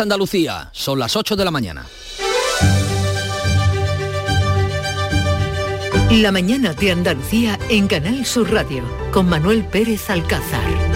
Andalucía, son las 8 de la mañana. La mañana de Andalucía en Canal Sur Radio con Manuel Pérez Alcázar.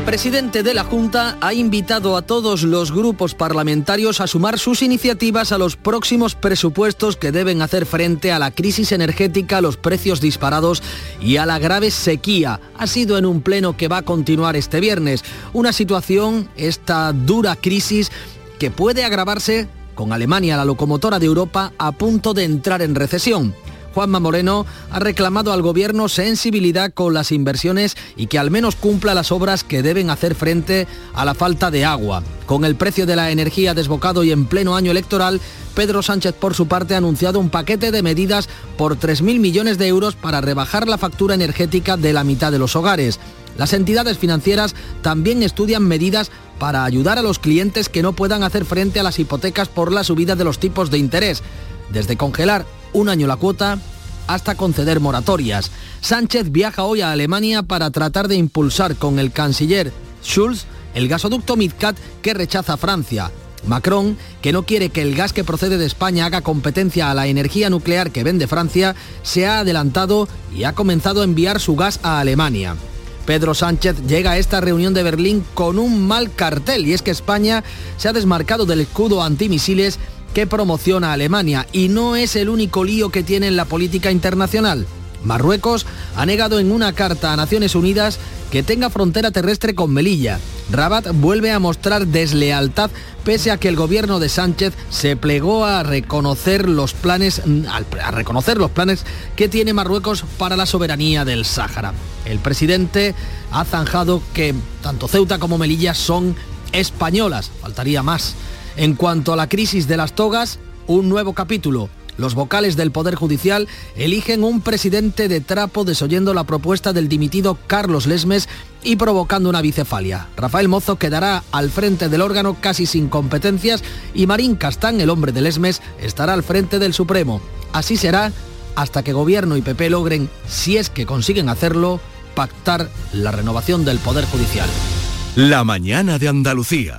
El presidente de la Junta ha invitado a todos los grupos parlamentarios a sumar sus iniciativas a los próximos presupuestos que deben hacer frente a la crisis energética, los precios disparados y a la grave sequía. Ha sido en un pleno que va a continuar este viernes. Una situación, esta dura crisis, que puede agravarse con Alemania, la locomotora de Europa, a punto de entrar en recesión. Juanma Moreno ha reclamado al gobierno sensibilidad con las inversiones y que al menos cumpla las obras que deben hacer frente a la falta de agua. Con el precio de la energía desbocado y en pleno año electoral, Pedro Sánchez por su parte ha anunciado un paquete de medidas por 3.000 millones de euros para rebajar la factura energética de la mitad de los hogares. Las entidades financieras también estudian medidas para ayudar a los clientes que no puedan hacer frente a las hipotecas por la subida de los tipos de interés, desde congelar un año la cuota hasta conceder moratorias. Sánchez viaja hoy a Alemania para tratar de impulsar con el canciller Schulz el gasoducto Midcat que rechaza Francia. Macron, que no quiere que el gas que procede de España haga competencia a la energía nuclear que vende Francia, se ha adelantado y ha comenzado a enviar su gas a Alemania. Pedro Sánchez llega a esta reunión de Berlín con un mal cartel y es que España se ha desmarcado del escudo antimisiles que promociona Alemania y no es el único lío que tiene en la política internacional. Marruecos ha negado en una carta a Naciones Unidas que tenga frontera terrestre con Melilla. Rabat vuelve a mostrar deslealtad pese a que el gobierno de Sánchez se plegó a reconocer los planes a reconocer los planes que tiene Marruecos para la soberanía del Sáhara. El presidente ha zanjado que tanto Ceuta como Melilla son españolas, faltaría más. En cuanto a la crisis de las togas, un nuevo capítulo. Los vocales del Poder Judicial eligen un presidente de trapo desoyendo la propuesta del dimitido Carlos Lesmes y provocando una bicefalia. Rafael Mozo quedará al frente del órgano casi sin competencias y Marín Castán, el hombre de Lesmes, estará al frente del Supremo. Así será hasta que Gobierno y PP logren, si es que consiguen hacerlo, pactar la renovación del Poder Judicial. La mañana de Andalucía.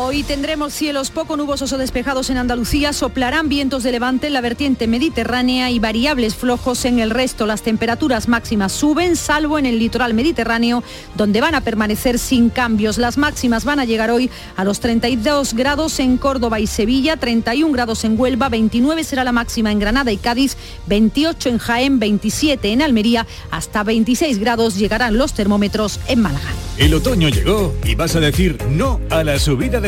Hoy tendremos cielos poco nubosos o despejados en Andalucía, soplarán vientos de levante en la vertiente mediterránea y variables flojos en el resto. Las temperaturas máximas suben, salvo en el litoral mediterráneo, donde van a permanecer sin cambios. Las máximas van a llegar hoy a los 32 grados en Córdoba y Sevilla, 31 grados en Huelva, 29 será la máxima en Granada y Cádiz, 28 en Jaén, 27 en Almería, hasta 26 grados llegarán los termómetros en Málaga. El otoño llegó y vas a decir no a la subida de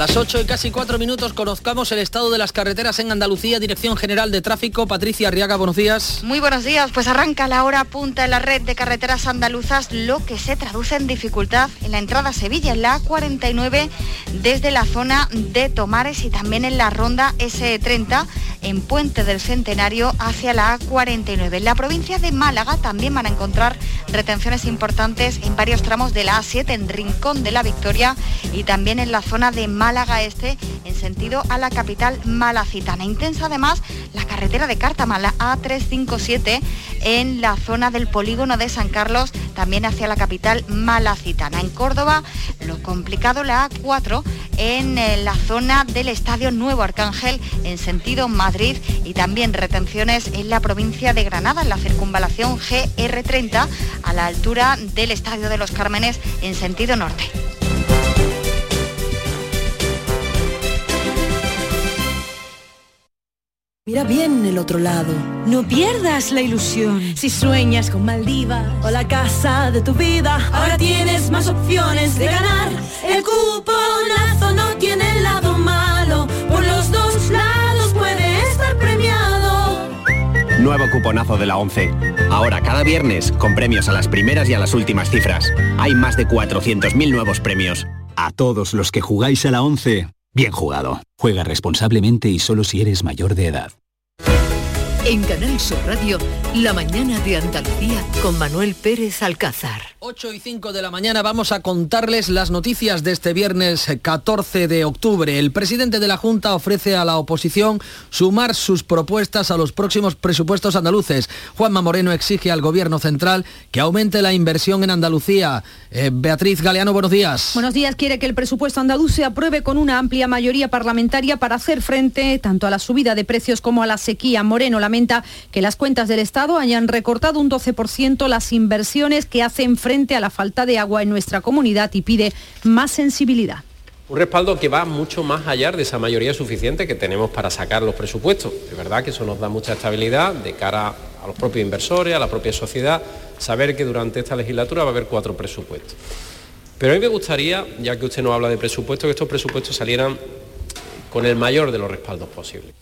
Las 8 y casi 4 minutos conozcamos el estado de las carreteras en Andalucía, Dirección General de Tráfico. Patricia Arriaga, buenos días. Muy buenos días, pues arranca la hora punta en la red de carreteras andaluzas, lo que se traduce en dificultad en la entrada a Sevilla, en la A49, desde la zona de Tomares y también en la ronda S30 en Puente del Centenario hacia la A49. En la provincia de Málaga también van a encontrar retenciones importantes en varios tramos de la A7, en Rincón de la Victoria y también en la zona de Málaga Este, en sentido a la capital malacitana. Intensa además la carretera de Cártama, la A357, en la zona del polígono de San Carlos, también hacia la capital malacitana. En Córdoba, lo complicado la A4 en eh, la zona del Estadio Nuevo Arcángel, en sentido Y también retenciones en la provincia de Granada, en la circunvalación GR30, a la altura del Estadio de los Cármenes, en sentido norte. Mira bien el otro lado. No pierdas la ilusión. Si sueñas con Maldivas o la casa de tu vida, ahora tienes más opciones de ganar. El cuponazo no tiene lado Nuevo cuponazo de la 11. Ahora cada viernes con premios a las primeras y a las últimas cifras. Hay más de 400.000 nuevos premios. A todos los que jugáis a la 11, bien jugado. Juega responsablemente y solo si eres mayor de edad. En Canal Sur Radio, La mañana de Andalucía con Manuel Pérez Alcázar. 8 y 5 de la mañana vamos a contarles las noticias de este viernes 14 de octubre. El presidente de la Junta ofrece a la oposición sumar sus propuestas a los próximos presupuestos andaluces. Juanma Moreno exige al gobierno central que aumente la inversión en Andalucía. Eh, Beatriz Galeano, buenos días. Buenos días. Quiere que el presupuesto andaluz se apruebe con una amplia mayoría parlamentaria para hacer frente tanto a la subida de precios como a la sequía. Moreno lamenta que las cuentas del Estado hayan recortado un 12% las inversiones que hacen frente a la falta de agua en nuestra comunidad y pide más sensibilidad. Un respaldo que va mucho más allá de esa mayoría suficiente que tenemos para sacar los presupuestos. De verdad que eso nos da mucha estabilidad de cara a los propios inversores, a la propia sociedad, saber que durante esta legislatura va a haber cuatro presupuestos. Pero a mí me gustaría, ya que usted no habla de presupuestos, que estos presupuestos salieran con el mayor de los respaldos posibles.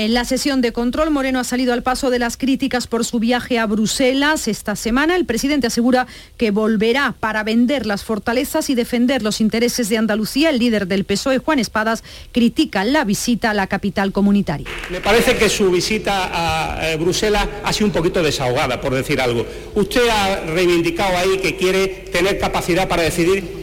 En la sesión de control, Moreno ha salido al paso de las críticas por su viaje a Bruselas. Esta semana el presidente asegura que volverá para vender las fortalezas y defender los intereses de Andalucía. El líder del PSOE, Juan Espadas, critica la visita a la capital comunitaria. Me parece que su visita a eh, Bruselas ha sido un poquito desahogada, por decir algo. Usted ha reivindicado ahí que quiere tener capacidad para decidir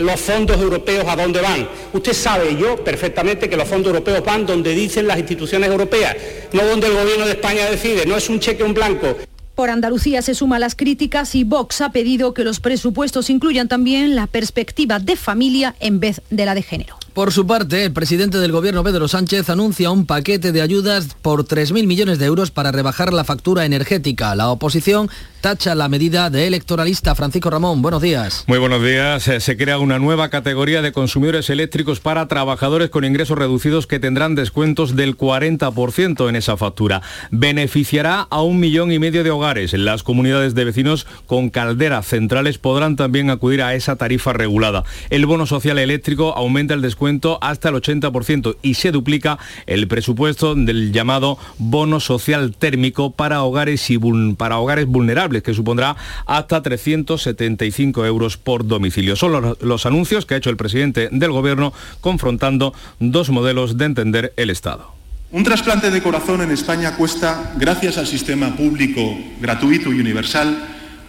los fondos europeos a dónde van. Usted sabe yo perfectamente que los fondos europeos van donde dicen las instituciones europeas, no donde el gobierno de España decide, no es un cheque en blanco. Por Andalucía se suman las críticas y Vox ha pedido que los presupuestos incluyan también la perspectiva de familia en vez de la de género. Por su parte, el presidente del gobierno Pedro Sánchez anuncia un paquete de ayudas por 3.000 millones de euros para rebajar la factura energética. La oposición tacha la medida de electoralista. Francisco Ramón, buenos días. Muy buenos días. Eh, se crea una nueva categoría de consumidores eléctricos para trabajadores con ingresos reducidos que tendrán descuentos del 40% en esa factura. Beneficiará a un millón y medio de hogares. Las comunidades de vecinos con calderas centrales podrán también acudir a esa tarifa regulada. El bono social eléctrico aumenta el descuento hasta el 80% y se duplica el presupuesto del llamado bono social térmico para hogares, y para hogares vulnerables, que supondrá hasta 375 euros por domicilio. Son los, los anuncios que ha hecho el presidente del Gobierno confrontando dos modelos de entender el Estado. Un trasplante de corazón en España cuesta, gracias al sistema público gratuito y universal,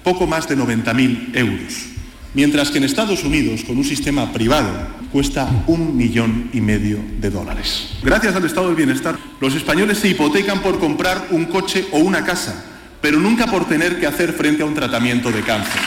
poco más de 90.000 euros mientras que en Estados Unidos, con un sistema privado, cuesta un millón y medio de dólares. Gracias al estado del bienestar, los españoles se hipotecan por comprar un coche o una casa, pero nunca por tener que hacer frente a un tratamiento de cáncer.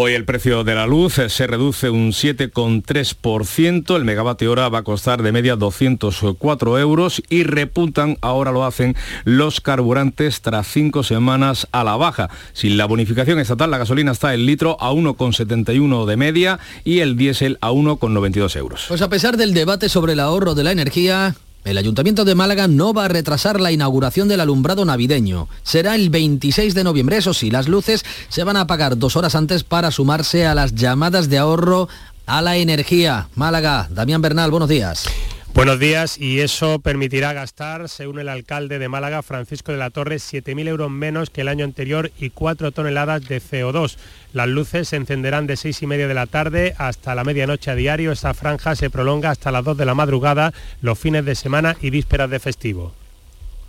Hoy el precio de la luz se reduce un 7,3%, el megavatio hora va a costar de media 204 euros y repuntan, ahora lo hacen, los carburantes tras cinco semanas a la baja. Sin la bonificación estatal, la gasolina está el litro a 1,71 de media y el diésel a 1,92 euros. Pues a pesar del debate sobre el ahorro de la energía, el Ayuntamiento de Málaga no va a retrasar la inauguración del alumbrado navideño. Será el 26 de noviembre. Eso sí, las luces se van a apagar dos horas antes para sumarse a las llamadas de ahorro a la energía. Málaga, Damián Bernal, buenos días. Buenos días y eso permitirá gastar, según el alcalde de Málaga, Francisco de la Torre, 7.000 euros menos que el año anterior y 4 toneladas de CO2. Las luces se encenderán de 6 y media de la tarde hasta la medianoche a diario. Esta franja se prolonga hasta las 2 de la madrugada, los fines de semana y vísperas de festivo.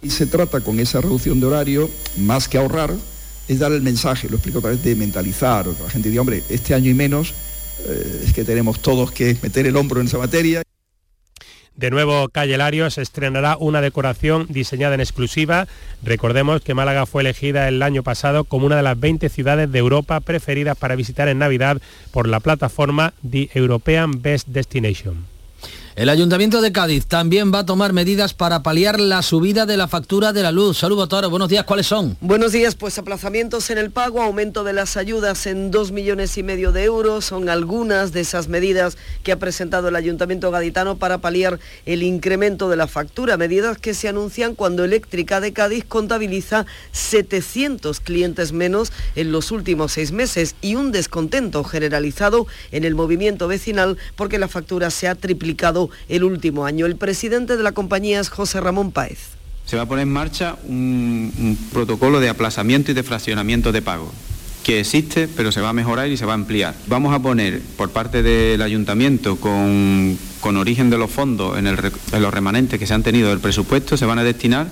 Y se trata con esa reducción de horario, más que ahorrar, es dar el mensaje, lo explico a través de mentalizar, la gente dice, hombre, este año y menos eh, es que tenemos todos que meter el hombro en esa materia. De nuevo, Calle Lario se estrenará una decoración diseñada en exclusiva. Recordemos que Málaga fue elegida el año pasado como una de las 20 ciudades de Europa preferidas para visitar en Navidad por la plataforma The European Best Destination. El Ayuntamiento de Cádiz también va a tomar medidas para paliar la subida de la factura de la luz. Saludos, Toro. Buenos días. ¿Cuáles son? Buenos días. Pues aplazamientos en el pago, aumento de las ayudas en dos millones y medio de euros. Son algunas de esas medidas que ha presentado el Ayuntamiento gaditano para paliar el incremento de la factura. Medidas que se anuncian cuando Eléctrica de Cádiz contabiliza 700 clientes menos en los últimos seis meses y un descontento generalizado en el movimiento vecinal porque la factura se ha triplicado el último año. El presidente de la compañía es José Ramón Páez. se va a poner en marcha un, protocolo de aplazamiento y de fraccionamiento de pago que existe, pero se va a mejorar y se va a ampliar. Vamos a poner por parte del ayuntamiento con, origen de los fondos en, en, los remanentes que se han tenido del presupuesto, se van a destinar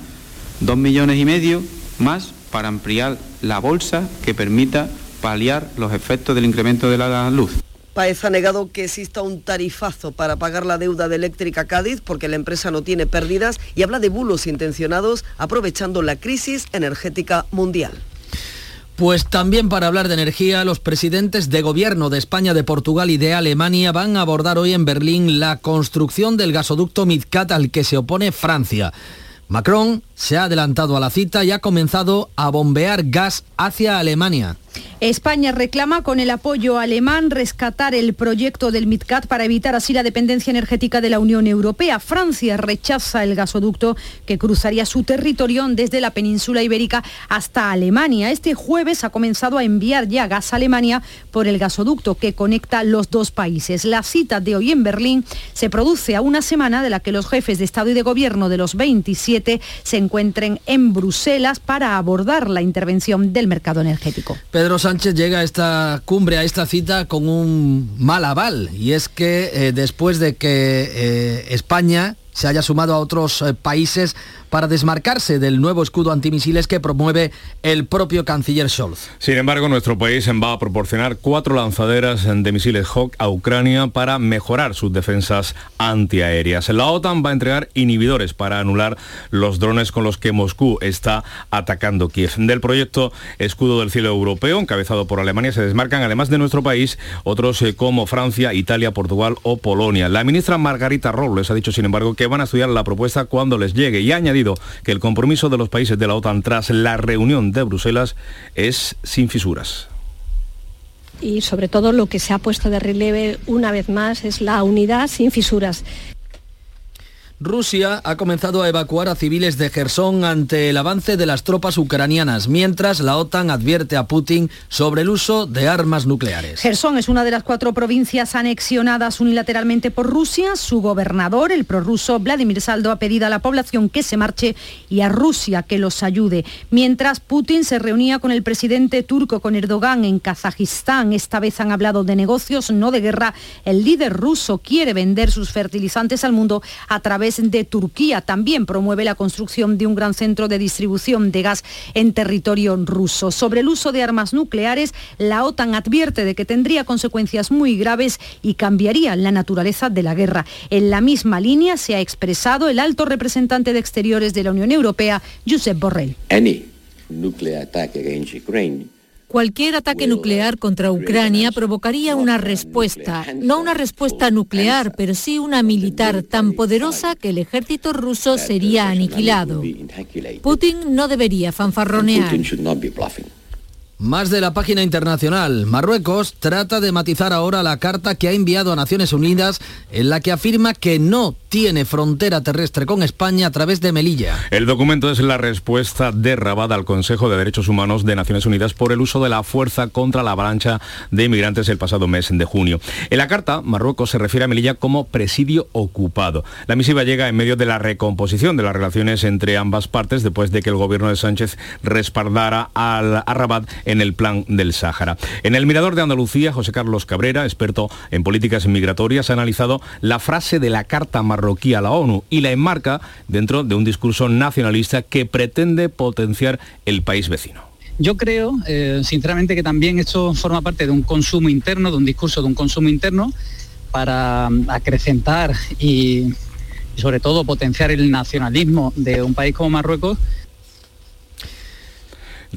dos millones y medio más para ampliar la bolsa que permita paliar los efectos del incremento de la luz. Paez ha negado que exista un tarifazo para pagar la deuda de Eléctrica Cádiz porque la empresa no tiene pérdidas y habla de bulos intencionados aprovechando la crisis energética mundial. Pues también para hablar de energía, los presidentes de gobierno de España, de Portugal y de Alemania van a abordar hoy en Berlín la construcción del gasoducto Midcat al que se opone Francia. Macron se ha adelantado a la cita y ha comenzado a bombear gas hacia Alemania. España reclama con el apoyo alemán rescatar el proyecto del MidCat para evitar así la dependencia energética de la Unión Europea. Francia rechaza el gasoducto que cruzaría su territorio desde la península ibérica hasta Alemania. Este jueves ha comenzado a enviar ya gas a Alemania por el gasoducto que conecta los dos países. La cita de hoy en Berlín se produce a una semana de la que los jefes de Estado y de Gobierno de los 27 se encuentren en Bruselas para abordar la intervención del mercado energético. Sánchez llega a esta cumbre, a esta cita, con un mal aval. Y es que eh, después de que eh, España se haya sumado a otros eh, países para desmarcarse del nuevo escudo antimisiles que promueve el propio canciller Scholz. Sin embargo, nuestro país va a proporcionar cuatro lanzaderas de misiles Hawk a Ucrania para mejorar sus defensas antiaéreas. La OTAN va a entregar inhibidores para anular los drones con los que Moscú está atacando Kiev. Del proyecto Escudo del Cielo Europeo, encabezado por Alemania, se desmarcan, además de nuestro país, otros eh, como Francia, Italia, Portugal o Polonia. La ministra Margarita Robles ha dicho, sin embargo, que van a estudiar la propuesta cuando les llegue y ha añadido que el compromiso de los países de la OTAN tras la reunión de Bruselas es sin fisuras y sobre todo lo que se ha puesto de relieve una vez más es la unidad sin fisuras. Rusia ha comenzado a evacuar a civiles de Gerson ante el avance de las tropas ucranianas, mientras la OTAN advierte a Putin sobre el uso de armas nucleares. Gerson es una de las cuatro provincias anexionadas unilateralmente por Rusia. Su gobernador, el prorruso Vladimir Saldo, ha pedido a la población que se marche y a Rusia que los ayude. Mientras Putin se reunía con el presidente turco, con Erdogan, en Kazajistán, esta vez han hablado de negocios, no de guerra. El líder ruso quiere vender sus fertilizantes al mundo a través de Turquía. También promueve la construcción de un gran centro de distribución de gas en territorio ruso. Sobre el uso de armas nucleares, la OTAN advierte de que tendría consecuencias muy graves y cambiaría la naturaleza de la guerra. En la misma línea se ha expresado el alto representante de Exteriores de la Unión Europea, Josep Borrell. Cualquier ataque nuclear contra Ucrania provocaría una respuesta, no una respuesta nuclear, pero sí una militar tan poderosa que el ejército ruso sería aniquilado. Putin no debería fanfarronear. Más de la página internacional. Marruecos trata de matizar ahora la carta que ha enviado a Naciones Unidas en la que afirma que no tiene frontera terrestre con España a través de Melilla. El documento es la respuesta de Rabat al Consejo de Derechos Humanos de Naciones Unidas por el uso de la fuerza contra la avalancha de inmigrantes el pasado mes de junio. En la carta, Marruecos se refiere a Melilla como presidio ocupado. La misiva llega en medio de la recomposición de las relaciones entre ambas partes después de que el gobierno de Sánchez respaldara al, a Rabat en el plan del Sáhara. En el Mirador de Andalucía, José Carlos Cabrera, experto en políticas migratorias, ha analizado la frase de la Carta marroquí a la ONU y la enmarca dentro de un discurso nacionalista que pretende potenciar el país vecino. Yo creo, eh, sinceramente, que también esto forma parte de un consumo interno, de un discurso de un consumo interno para mm, acrecentar y, y sobre todo potenciar el nacionalismo de un país como Marruecos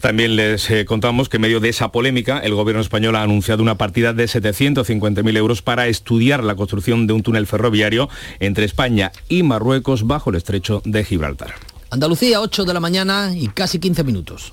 también les eh, contamos que en medio de esa polémica, el gobierno español ha anunciado una partida de 750.000 euros para estudiar la construcción de un túnel ferroviario entre España y Marruecos bajo el estrecho de Gibraltar. Andalucía, 8 de la mañana y casi 15 minutos.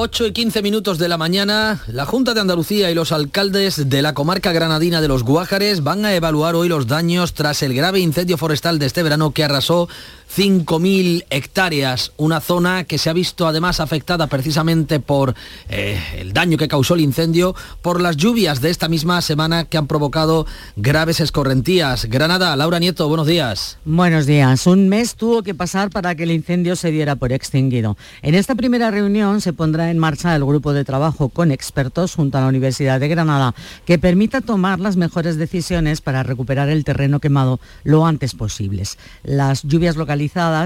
8 y 15 minutos de la mañana, la Junta de Andalucía y los alcaldes de la comarca granadina de los Guájares van a evaluar hoy los daños tras el grave incendio forestal de este verano que arrasó 5.000 hectáreas, una zona que se ha visto además afectada precisamente por eh, el daño que causó el incendio, por las lluvias de esta misma semana que han provocado graves escorrentías. Granada, Laura Nieto, buenos días. Buenos días. Un mes tuvo que pasar para que el incendio se diera por extinguido. En esta primera reunión se pondrá en marcha el grupo de trabajo con expertos junto a la Universidad de Granada que permita tomar las mejores decisiones para recuperar el terreno quemado lo antes posibles. Las lluvias locales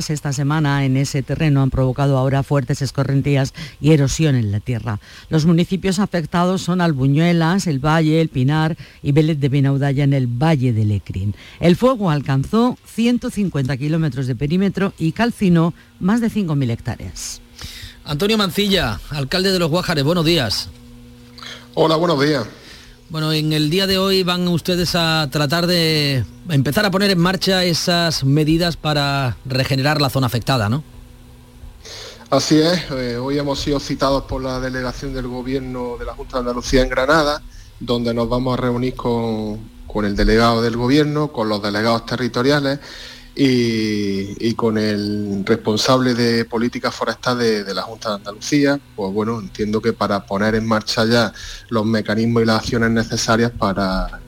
esta semana en ese terreno han provocado ahora fuertes escorrentías y erosión en la tierra. Los municipios afectados son Albuñuelas, El Valle, El Pinar y Vélez de Benaudalla en el Valle de Lecrín. El fuego alcanzó 150 kilómetros de perímetro y calcinó más de 5.000 hectáreas. Antonio Mancilla, alcalde de Los Guájares, buenos días. Hola, buenos días. Bueno, en el día de hoy van ustedes a tratar de empezar a poner en marcha esas medidas para regenerar la zona afectada, ¿no? Así es, eh, hoy hemos sido citados por la delegación del Gobierno de la Junta de Andalucía en Granada, donde nos vamos a reunir con, con el delegado del Gobierno, con los delegados territoriales y, con el responsable de política forestal de, la Junta de Andalucía, pues bueno, entiendo que para poner en marcha ya los mecanismos y las acciones necesarias para,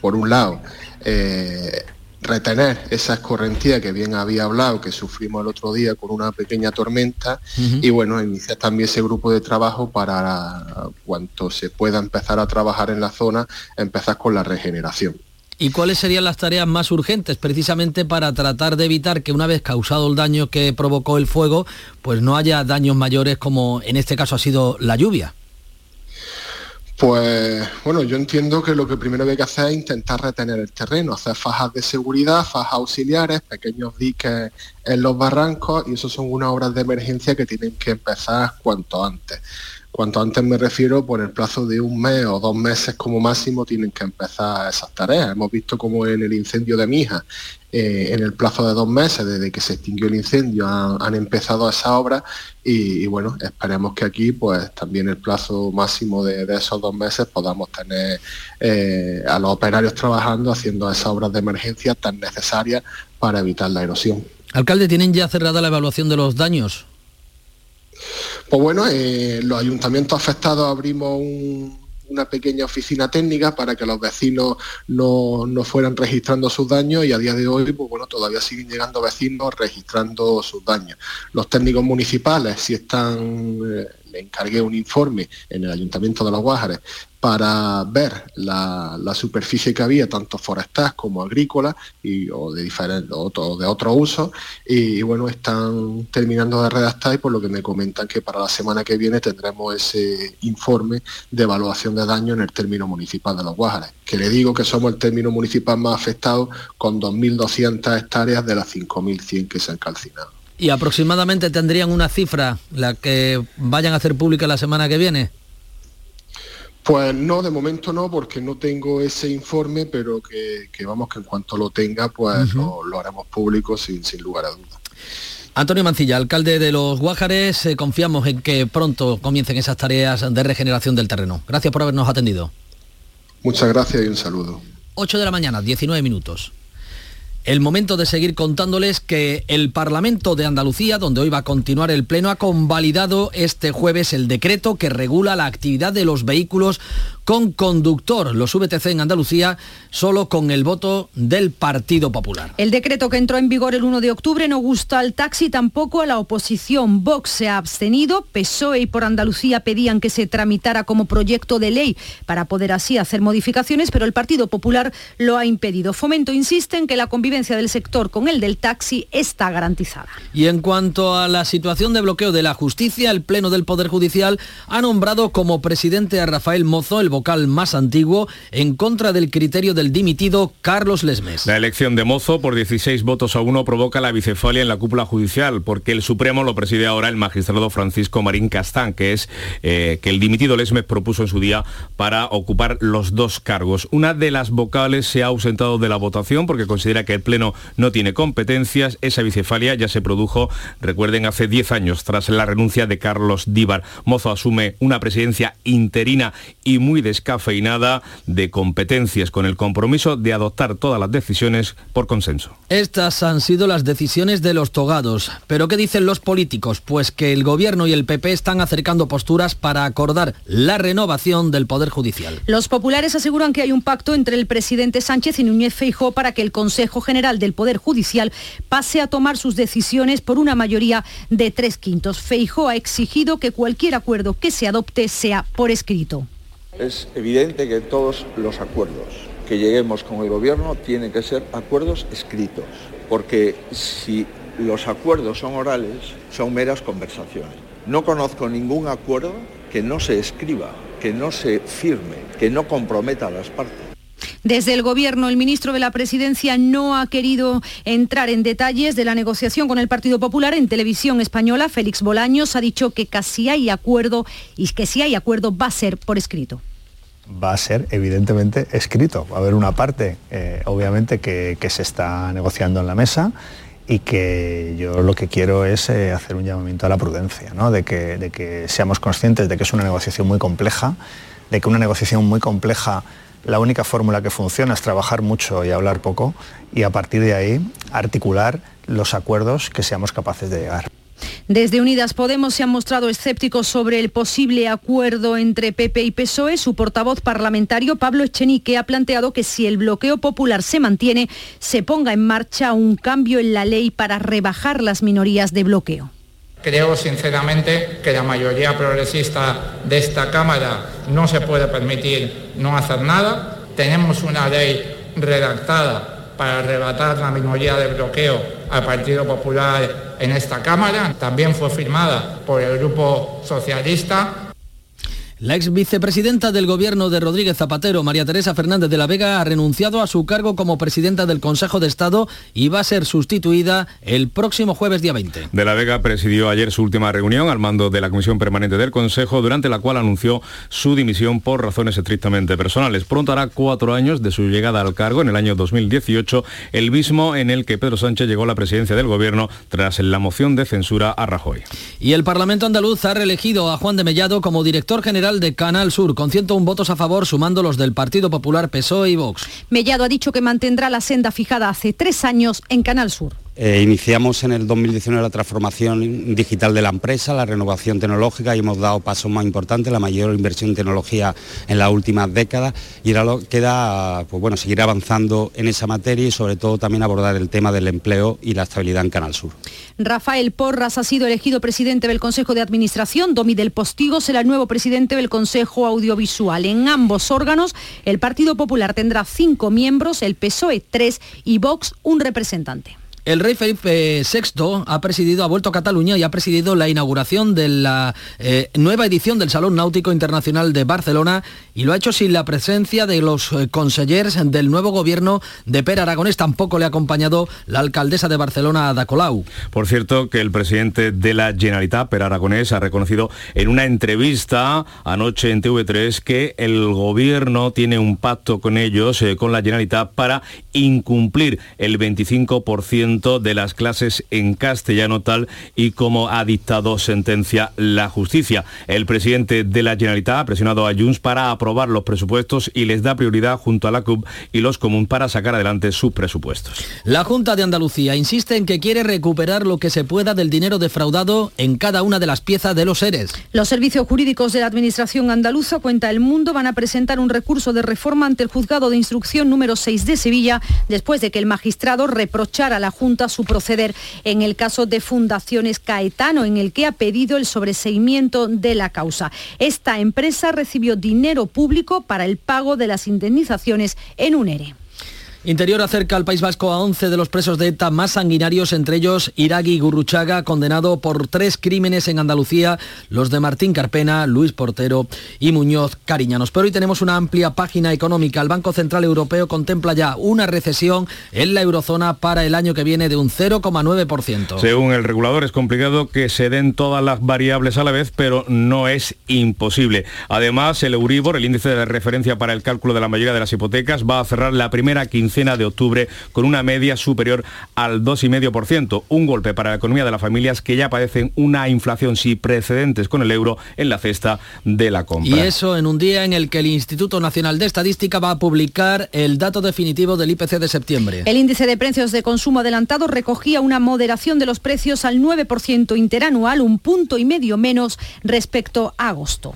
por un lado, eh, retener esa escorrentía que bien había hablado, que sufrimos el otro día con una pequeña tormenta, y bueno, iniciar también ese grupo de trabajo para cuanto se pueda empezar a trabajar en la zona, empezar con la regeneración. ¿Y cuáles serían las tareas más urgentes precisamente para tratar de evitar que una vez causado el daño que provocó el fuego, pues no haya daños mayores como en este caso ha sido la lluvia? Pues bueno, yo entiendo que lo que primero hay que hacer es intentar retener el terreno, hacer fajas de seguridad, fajas auxiliares, pequeños diques en los barrancos y eso son unas obras de emergencia que tienen que empezar cuanto antes. Cuanto antes me refiero, por el plazo de un mes o dos meses como máximo tienen que empezar esas tareas. Hemos visto como en el incendio de Mija, eh, en el plazo de dos meses, desde que se extinguió el incendio, han, empezado esa obra y, bueno, esperemos que aquí pues también el plazo máximo de, esos dos meses podamos tener eh, a los operarios trabajando haciendo esas obras de emergencia tan necesarias para evitar la erosión. Alcalde, ¿tienen ya cerrada la evaluación de los daños? Pues bueno, eh, los ayuntamientos afectados abrimos una pequeña oficina técnica para que los vecinos no, fueran registrando sus daños y a día de hoy, pues bueno, todavía siguen llegando vecinos registrando sus daños. Los técnicos municipales si están eh, le encargué un informe en el Ayuntamiento de Los Guájares para ver la, superficie que había, tanto forestal como agrícola y, o de diferentes otro, de otro uso. Y, bueno, están terminando de redactar y por lo que me comentan que para la semana que viene tendremos ese informe de evaluación de daño en el término municipal de Los Guájares, que le digo que somos el término municipal más afectado con 2.200 hectáreas de las 5.100 que se han calcinado. ¿Y aproximadamente tendrían una cifra la que vayan a hacer pública la semana que viene? Pues no, de momento no, porque no tengo ese informe, pero que, vamos, que en cuanto lo tenga, pues lo, haremos público sin, sin lugar a dudas. Antonio Mancilla, alcalde de los Guájares, eh, confiamos en que pronto comiencen esas tareas de regeneración del terreno. Gracias por habernos atendido. Muchas gracias y un saludo. 8 de la mañana, 19 minutos el momento de seguir contándoles que el Parlamento de Andalucía, donde hoy va a continuar el Pleno, ha convalidado este jueves el decreto que regula la actividad de los vehículos con conductor, los VTC en Andalucía, solo con el voto del Partido Popular. El decreto que entró en vigor el 1 de octubre no gusta al taxi, tampoco a la oposición. Vox se ha abstenido, PSOE y por Andalucía pedían que se tramitara como proyecto de ley para poder así hacer modificaciones, pero el Partido Popular lo ha impedido. Fomento insiste en que la convivencia del sector con el del taxi está garantizada. Y en cuanto a la situación de bloqueo de la justicia, el Pleno del Poder Judicial ha nombrado como presidente a Rafael Mozo, el vocal más antiguo, en contra del criterio del dimitido Carlos Lesmes. La elección de Mozo por 16 votos a uno provoca la bicefalia en la cúpula judicial, porque el Supremo lo preside ahora el magistrado Francisco Marín Castán, que es eh, que el dimitido Lesmes propuso en su día para ocupar los dos cargos. Una de las vocales se ha ausentado de la votación porque considera que el Pleno no tiene competencias. Esa bicefalia ya se produjo, recuerden, hace 10 años tras la renuncia de Carlos Díbar. Mozo asume una presidencia interina y muy descafeinada de competencias con el compromiso de adoptar todas las decisiones por consenso. Estas han sido las decisiones de los togados. ¿Pero qué dicen los políticos? Pues que el Gobierno y el PP están acercando posturas para acordar la renovación del Poder Judicial. Los populares aseguran que hay un pacto entre el presidente Sánchez y Núñez Feijó para que el Consejo General del Poder Judicial pase a tomar sus decisiones por una mayoría de tres quintos. Feijó ha exigido que cualquier acuerdo que se adopte sea por escrito. Es evidente que todos los acuerdos que lleguemos con el Gobierno tienen que ser acuerdos escritos, porque si los acuerdos son orales, son meras conversaciones. No conozco ningún acuerdo que no se escriba, que no se firme, que no comprometa a las partes. Desde el Gobierno, el ministro de la Presidencia no ha querido entrar en detalles de la negociación con el Partido Popular. En televisión española, Félix Bolaños ha dicho que casi hay acuerdo y que si hay acuerdo va a ser por escrito va a ser evidentemente escrito. Va a haber una parte, eh, obviamente, que, se está negociando en la mesa y que yo lo que quiero es eh, hacer un llamamiento a la prudencia, ¿no? de, que, de que seamos conscientes de que es una negociación muy compleja, de que una negociación muy compleja la única fórmula que funciona es trabajar mucho y hablar poco y a partir de ahí articular los acuerdos que seamos capaces de llegar. Desde Unidas Podemos se han mostrado escépticos sobre el posible acuerdo entre PP y PSOE. Su portavoz parlamentario, Pablo Echenique, ha planteado que si el bloqueo popular se mantiene, se ponga en marcha un cambio en la ley para rebajar las minorías de bloqueo. Creo sinceramente que la mayoría progresista de esta Cámara no se puede permitir no hacer nada. Tenemos una ley redactada para arrebatar la minoría de bloqueo al Partido Popular en esta Cámara. También fue firmada por el Grupo Socialista la ex vicepresidenta del gobierno de Rodríguez Zapatero, María Teresa Fernández de la Vega, ha renunciado a su cargo como presidenta del Consejo de Estado y va a ser sustituida el próximo jueves día 20. De la Vega presidió ayer su última reunión al mando de la Comisión Permanente del Consejo, durante la cual anunció su dimisión por razones estrictamente personales. Pronto hará cuatro años de su llegada al cargo en el año 2018, el mismo en el que Pedro Sánchez llegó a la presidencia del gobierno tras la moción de censura a Rajoy. Y el Parlamento andaluz ha reelegido a Juan de Mellado como director general de Canal Sur, con 101 votos a favor, sumando los del Partido Popular, PSOE y Vox. Mellado ha dicho que mantendrá la senda fijada hace tres años en Canal Sur. Eh, iniciamos en el 2019 la transformación digital de la empresa, la renovación tecnológica y hemos dado pasos más importantes, la mayor inversión en tecnología en las últimas décadas y ahora queda pues bueno, seguir avanzando en esa materia y sobre todo también abordar el tema del empleo y la estabilidad en Canal Sur. Rafael Porras ha sido elegido presidente del Consejo de Administración, Domi del Postigo será el nuevo presidente del Consejo Audiovisual. En ambos órganos el Partido Popular tendrá cinco miembros, el PSOE tres y Vox un representante. El rey Felipe VI ha presidido, ha vuelto a Cataluña y ha presidido la inauguración de la eh, nueva edición del Salón Náutico Internacional de Barcelona y lo ha hecho sin la presencia de los eh, consellers del nuevo gobierno de Per Aragonés. Tampoco le ha acompañado la alcaldesa de Barcelona, Ada Colau. Por cierto, que el presidente de la Generalitat, Per Aragonés, ha reconocido en una entrevista anoche en TV3 que el gobierno tiene un pacto con ellos, eh, con la Generalitat, para incumplir el 25% de las clases en castellano tal y como ha dictado sentencia la justicia. El presidente de la Generalitat ha presionado a Junts para aprobar los presupuestos y les da prioridad junto a la CUP y los comuns para sacar adelante sus presupuestos. La Junta de Andalucía insiste en que quiere recuperar lo que se pueda del dinero defraudado en cada una de las piezas de los seres. Los servicios jurídicos de la Administración andaluza, cuenta El Mundo, van a presentar un recurso de reforma ante el Juzgado de Instrucción número 6 de Sevilla después de que el magistrado reprochara a la Junta su proceder en el caso de Fundaciones Caetano, en el que ha pedido el sobreseimiento de la causa. Esta empresa recibió dinero público para el pago de las indemnizaciones en un ERE. Interior acerca al País Vasco a 11 de los presos de ETA más sanguinarios, entre ellos Iragui Gurruchaga, condenado por tres crímenes en Andalucía, los de Martín Carpena, Luis Portero y Muñoz Cariñanos. Pero hoy tenemos una amplia página económica. El Banco Central Europeo contempla ya una recesión en la eurozona para el año que viene de un 0,9%. Según el regulador es complicado que se den todas las variables a la vez, pero no es imposible. Además, el Euribor, el índice de referencia para el cálculo de la mayoría de las hipotecas, va a cerrar la primera quincena de octubre con una media superior al 2,5%, un golpe para la economía de las familias que ya padecen una inflación sin precedentes con el euro en la cesta de la compra. Y eso en un día en el que el Instituto Nacional de Estadística va a publicar el dato definitivo del IPC de septiembre. El índice de precios de consumo adelantado recogía una moderación de los precios al 9% interanual, un punto y medio menos respecto a agosto.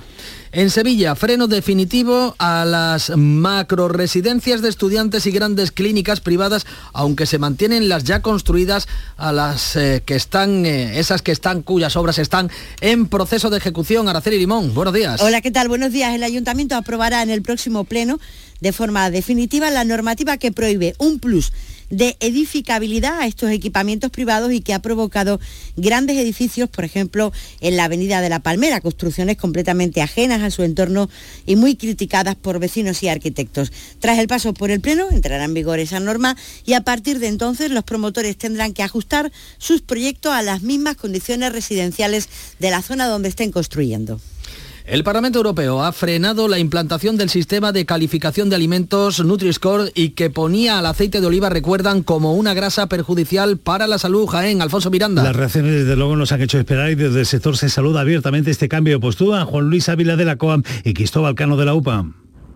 En Sevilla, freno definitivo a las macroresidencias de estudiantes y grandes clínicas privadas, aunque se mantienen las ya construidas a las eh, que están, eh, esas que están, cuyas obras están en proceso de ejecución. Araceli Limón, buenos días. Hola, ¿qué tal? Buenos días. El ayuntamiento aprobará en el próximo pleno de forma definitiva la normativa que prohíbe un plus de edificabilidad a estos equipamientos privados y que ha provocado grandes edificios, por ejemplo, en la Avenida de la Palmera, construcciones completamente ajenas a su entorno y muy criticadas por vecinos y arquitectos. Tras el paso por el Pleno entrará en vigor esa norma y a partir de entonces los promotores tendrán que ajustar sus proyectos a las mismas condiciones residenciales de la zona donde estén construyendo. El Parlamento Europeo ha frenado la implantación del sistema de calificación de alimentos Nutri-Score y que ponía al aceite de oliva, recuerdan, como una grasa perjudicial para la salud. Jaén, Alfonso Miranda. Las reacciones desde luego nos han hecho esperar y desde el sector se saluda abiertamente este cambio de postura. Juan Luis Ávila de la COAM y Cristóbal Cano de la UPA.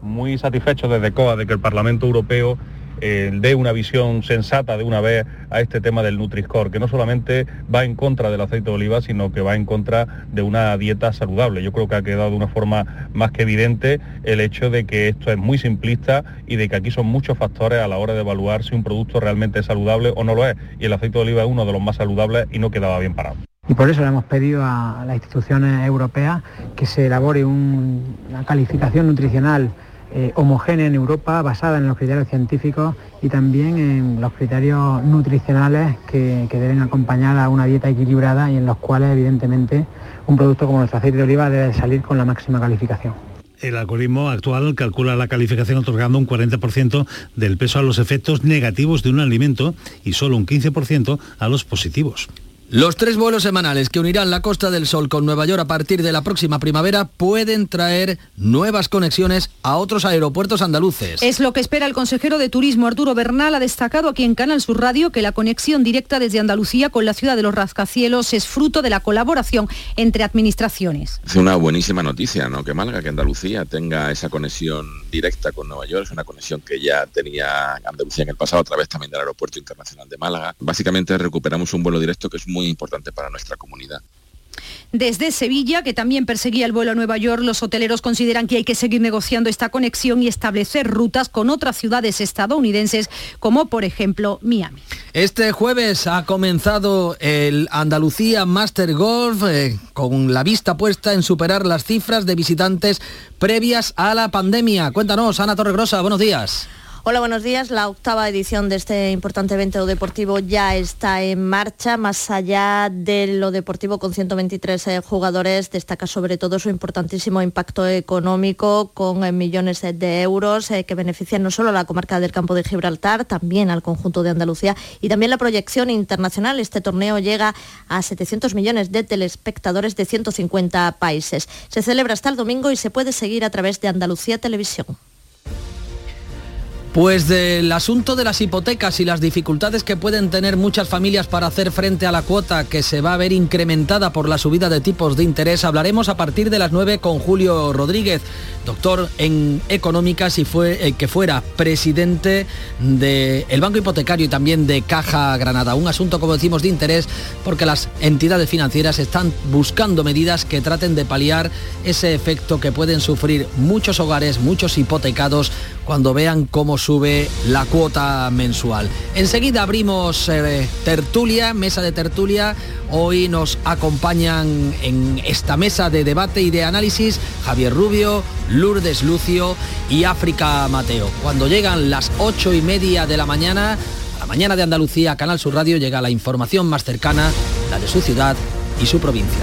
Muy satisfecho desde COA de que el Parlamento Europeo eh, dé una visión sensata de una vez a este tema del Nutri-Score, que no solamente va en contra del aceite de oliva, sino que va en contra de una dieta saludable. Yo creo que ha quedado de una forma más que evidente el hecho de que esto es muy simplista y de que aquí son muchos factores a la hora de evaluar si un producto realmente es saludable o no lo es. Y el aceite de oliva es uno de los más saludables y no quedaba bien parado. Y por eso le hemos pedido a las instituciones europeas que se elabore una calificación nutricional eh, homogénea en Europa, basada en los criterios científicos y también en los criterios nutricionales que, que, deben acompañar a una dieta equilibrada y en los cuales evidentemente un producto como nuestro aceite de oliva debe salir con la máxima calificación. El algoritmo actual calcula la calificación otorgando un 40% del peso a los efectos negativos de un alimento y solo un 15% a los positivos. Los tres vuelos semanales que unirán la Costa del Sol con Nueva York a partir de la próxima primavera pueden traer nuevas conexiones a otros aeropuertos andaluces. Es lo que espera el consejero de Turismo Arturo Bernal. Ha destacado aquí en Canal Sur Radio que la conexión directa desde Andalucía con la ciudad de los rascacielos es fruto de la colaboración entre administraciones. Es una buenísima noticia, ¿no? Que Málaga, que Andalucía tenga esa conexión directa con Nueva York. Es una conexión que ya tenía Andalucía en el pasado a través también del Aeropuerto Internacional de Málaga. Básicamente recuperamos un vuelo directo que es muy importante para nuestra comunidad. Desde Sevilla, que también perseguía el vuelo a Nueva York, los hoteleros consideran que hay que seguir negociando esta conexión y establecer rutas con otras ciudades estadounidenses, como por ejemplo Miami. Este jueves ha comenzado el Andalucía Master Golf eh, con la vista puesta en superar las cifras de visitantes previas a la pandemia. Cuéntanos, Ana Torregrosa, buenos días. Hola, buenos días. La octava edición de este importante evento deportivo ya está en marcha. Más allá de lo deportivo con 123 eh, jugadores, destaca sobre todo su importantísimo impacto económico con eh, millones de euros eh, que benefician no solo a la comarca del campo de Gibraltar, también al conjunto de Andalucía y también la proyección internacional. Este torneo llega a 700 millones de telespectadores de 150 países. Se celebra hasta el domingo y se puede seguir a través de Andalucía Televisión. Pues del asunto de las hipotecas y las dificultades que pueden tener muchas familias para hacer frente a la cuota que se va a ver incrementada por la subida de tipos de interés, hablaremos a partir de las 9 con Julio Rodríguez, doctor en económicas y eh, que fuera presidente del Banco Hipotecario y también de Caja Granada. Un asunto, como decimos, de interés porque las entidades financieras están buscando medidas que traten de paliar ese efecto que pueden sufrir muchos hogares, muchos hipotecados, cuando vean cómo sube la cuota mensual. Enseguida abrimos eh, tertulia, mesa de tertulia. Hoy nos acompañan en esta mesa de debate y de análisis Javier Rubio, Lourdes Lucio y África Mateo. Cuando llegan las ocho y media de la mañana, a la mañana de Andalucía, Canal Sur Radio, llega la información más cercana, la de su ciudad y su provincia.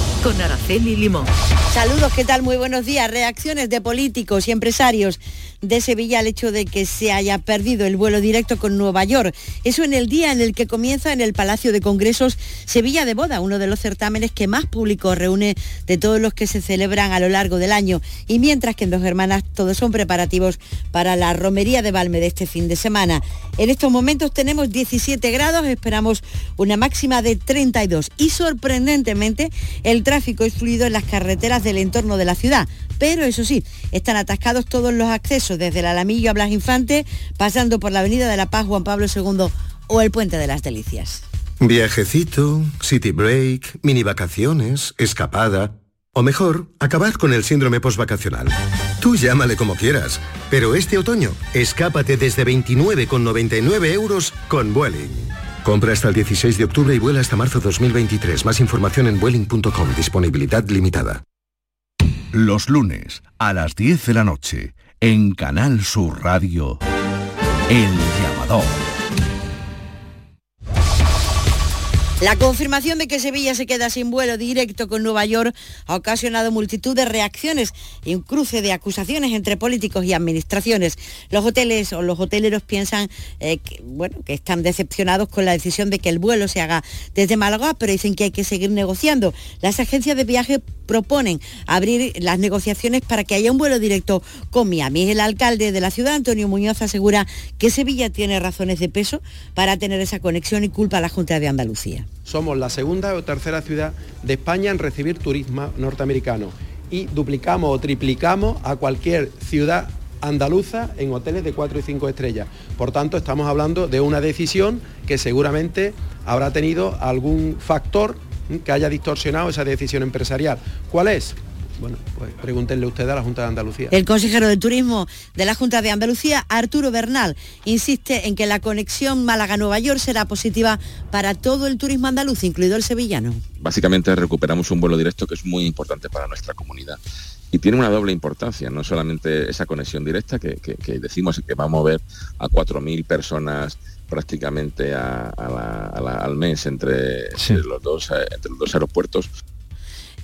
Con Araceli Limón. Saludos, ¿qué tal? Muy buenos días. Reacciones de políticos y empresarios de Sevilla al hecho de que se haya perdido el vuelo directo con Nueva York. Eso en el día en el que comienza en el Palacio de Congresos Sevilla de Boda, uno de los certámenes que más público reúne de todos los que se celebran a lo largo del año. Y mientras que en Dos Hermanas todos son preparativos para la romería de Balme de este fin de semana. En estos momentos tenemos 17 grados, esperamos una máxima de 32 y sorprendentemente el tráfico es fluido en las carreteras del entorno de la ciudad. Pero eso sí, están atascados todos los accesos, desde el Alamillo a Blas Infante, pasando por la Avenida de la Paz Juan Pablo II o el Puente de las Delicias. Viajecito, city break, mini vacaciones, escapada. O mejor, acabar con el síndrome postvacacional. Tú llámale como quieras, pero este otoño, escápate desde 29,99 euros con Vueling. Compra hasta el 16 de octubre y vuela hasta marzo 2023. Más información en vueling.com. Disponibilidad limitada. Los lunes a las 10 de la noche en Canal Sur Radio. El llamador. La confirmación de que Sevilla se queda sin vuelo directo con Nueva York ha ocasionado multitud de reacciones y un cruce de acusaciones entre políticos y administraciones. Los hoteles o los hoteleros piensan eh, que, bueno, que están decepcionados con la decisión de que el vuelo se haga desde Málaga, pero dicen que hay que seguir negociando. Las agencias de viaje proponen abrir las negociaciones para que haya un vuelo directo con Miami. El alcalde de la ciudad, Antonio Muñoz, asegura que Sevilla tiene razones de peso para tener esa conexión y culpa a la Junta de Andalucía. Somos la segunda o tercera ciudad de España en recibir turismo norteamericano y duplicamos o triplicamos a cualquier ciudad andaluza en hoteles de 4 y 5 estrellas. Por tanto, estamos hablando de una decisión que seguramente habrá tenido algún factor que haya distorsionado esa decisión empresarial. ¿Cuál es? Bueno, pues pregúntenle usted a la Junta de Andalucía. El consejero de Turismo de la Junta de Andalucía, Arturo Bernal, insiste en que la conexión Málaga-Nueva York será positiva para todo el turismo andaluz, incluido el sevillano. Básicamente recuperamos un vuelo directo que es muy importante para nuestra comunidad. Y tiene una doble importancia, no solamente esa conexión directa que, decimos que va a mover a 4.000 personas prácticamente al mes entre, los dos, eh, entre los dos aeropuertos,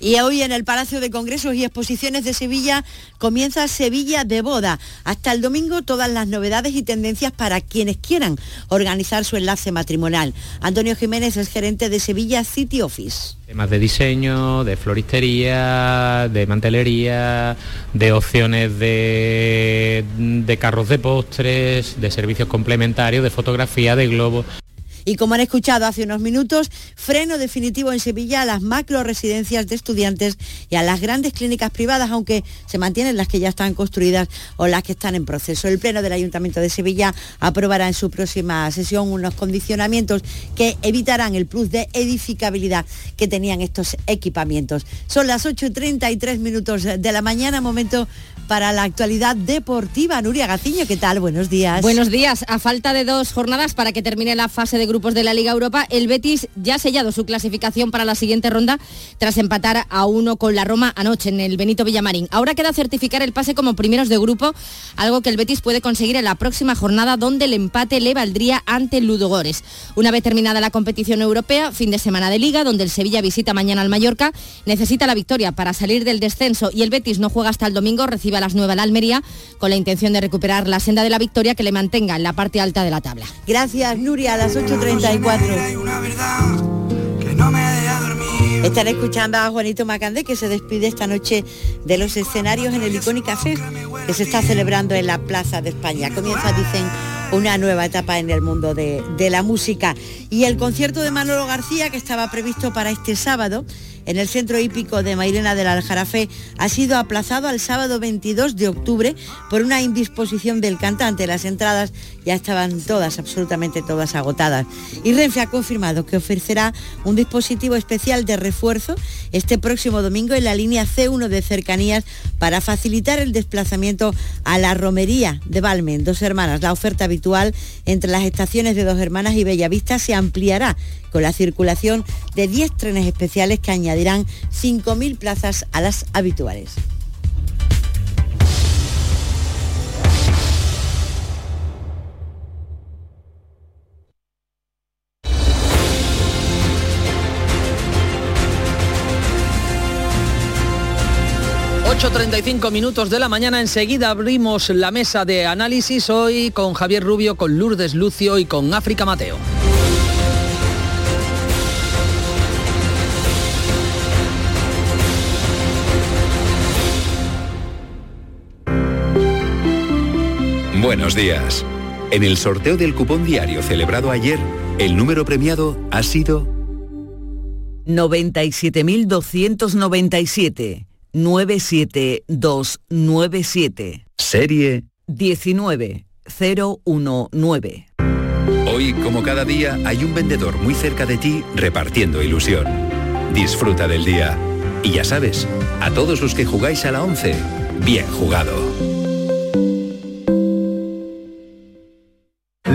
y hoy en el Palacio de Congresos y Exposiciones de Sevilla comienza Sevilla de Boda. Hasta el domingo todas las novedades y tendencias para quienes quieran organizar su enlace matrimonial. Antonio Jiménez es gerente de Sevilla City Office. Temas de diseño, de floristería, de mantelería, de opciones de, de carros de postres, de servicios complementarios, de fotografía, de globos. Y como han escuchado hace unos minutos, freno definitivo en Sevilla a las macro residencias de estudiantes y a las grandes clínicas privadas, aunque se mantienen las que ya están construidas o las que están en proceso. El Pleno del Ayuntamiento de Sevilla aprobará en su próxima sesión unos condicionamientos que evitarán el plus de edificabilidad que tenían estos equipamientos. Son las 8.33 minutos de la mañana, momento para la actualidad deportiva. Nuria Gaciño, ¿qué tal? Buenos días. Buenos días. A falta de dos jornadas para que termine la fase de grupo de la Liga Europa, el Betis ya ha sellado su clasificación para la siguiente ronda tras empatar a uno con la Roma anoche en el Benito Villamarín. Ahora queda certificar el pase como primeros de grupo, algo que el Betis puede conseguir en la próxima jornada donde el empate le valdría ante Ludogores. Una vez terminada la competición europea, fin de semana de Liga, donde el Sevilla visita mañana al Mallorca, necesita la victoria para salir del descenso y el Betis no juega hasta el domingo, recibe a las 9 la Almería con la intención de recuperar la senda de la victoria que le mantenga en la parte alta de la tabla. Gracias, Nuria. A las 8 están escuchando a Juanito Macandé que se despide esta noche de los escenarios en el Icónica Fest que se está celebrando en la Plaza de España. Comienza, dicen, una nueva etapa en el mundo de la música. Y el concierto de Manolo García que estaba previsto para este sábado en el centro hípico de Mairena del Aljarafe ha sido aplazado al sábado 22 de octubre por una indisposición del cantante. Las entradas ya estaban todas, absolutamente todas agotadas. Y Renfe ha confirmado que ofrecerá un dispositivo especial de refuerzo este próximo domingo en la línea C1 de cercanías para facilitar el desplazamiento a la romería de Balmen, dos hermanas. La oferta habitual entre las estaciones de dos hermanas y Bellavista se ampliará con la circulación de 10 trenes especiales que añadirán 5.000 plazas a las habituales. ...8.35 minutos de la mañana... ...enseguida abrimos la mesa de análisis... ...hoy con Javier Rubio, con Lourdes Lucio... ...y con África Mateo. Buenos días. En el sorteo del cupón diario celebrado ayer, el número premiado ha sido 97.297 97297. Serie 19019. Hoy, como cada día, hay un vendedor muy cerca de ti repartiendo ilusión. Disfruta del día. Y ya sabes, a todos los que jugáis a la 11, bien jugado.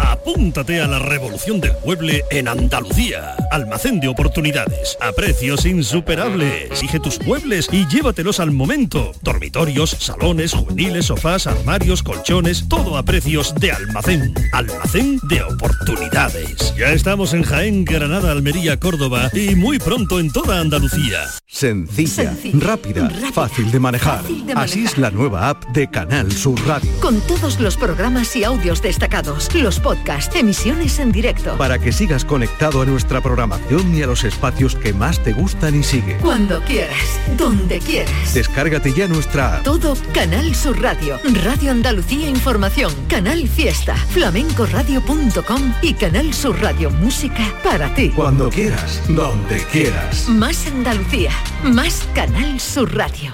Apúntate a la revolución del mueble en Andalucía. Almacén de oportunidades, a precios insuperables. Elige tus muebles y llévatelos al momento. Dormitorios, salones, juveniles, sofás, armarios, colchones, todo a precios de almacén. Almacén de oportunidades. Ya estamos en Jaén, Granada, Almería, Córdoba y muy pronto en toda Andalucía. Sencilla, rápida, fácil de manejar. Fácil de Así es la nueva app de Canal Sur Radio. Con todos los programas y audios destacados, los podcasts, emisiones en directo. Para que sigas conectado a nuestra programación y a los espacios que más te gustan y sigue. Cuando quieras, donde quieras. Descárgate ya nuestra. Todo Canal Sur Radio, Radio Andalucía Información, Canal Fiesta, flamencoradio.com y Canal Sur Radio Música para ti. Cuando quieras, donde quieras. Más Andalucía, más Canal Sur Radio.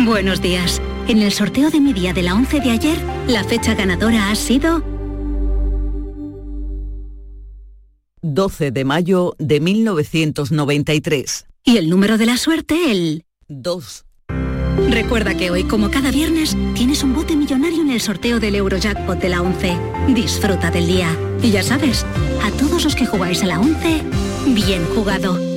Buenos días. En el sorteo de mi día de la 11 de ayer, la fecha ganadora ha sido 12 de mayo de 1993. y el número de la suerte el 2. Recuerda que hoy, como cada viernes, tienes un bote millonario en el sorteo del Eurojackpot de la 11. Disfruta del día. Y ya sabes, a todos los que jugáis a la 11, bien jugado.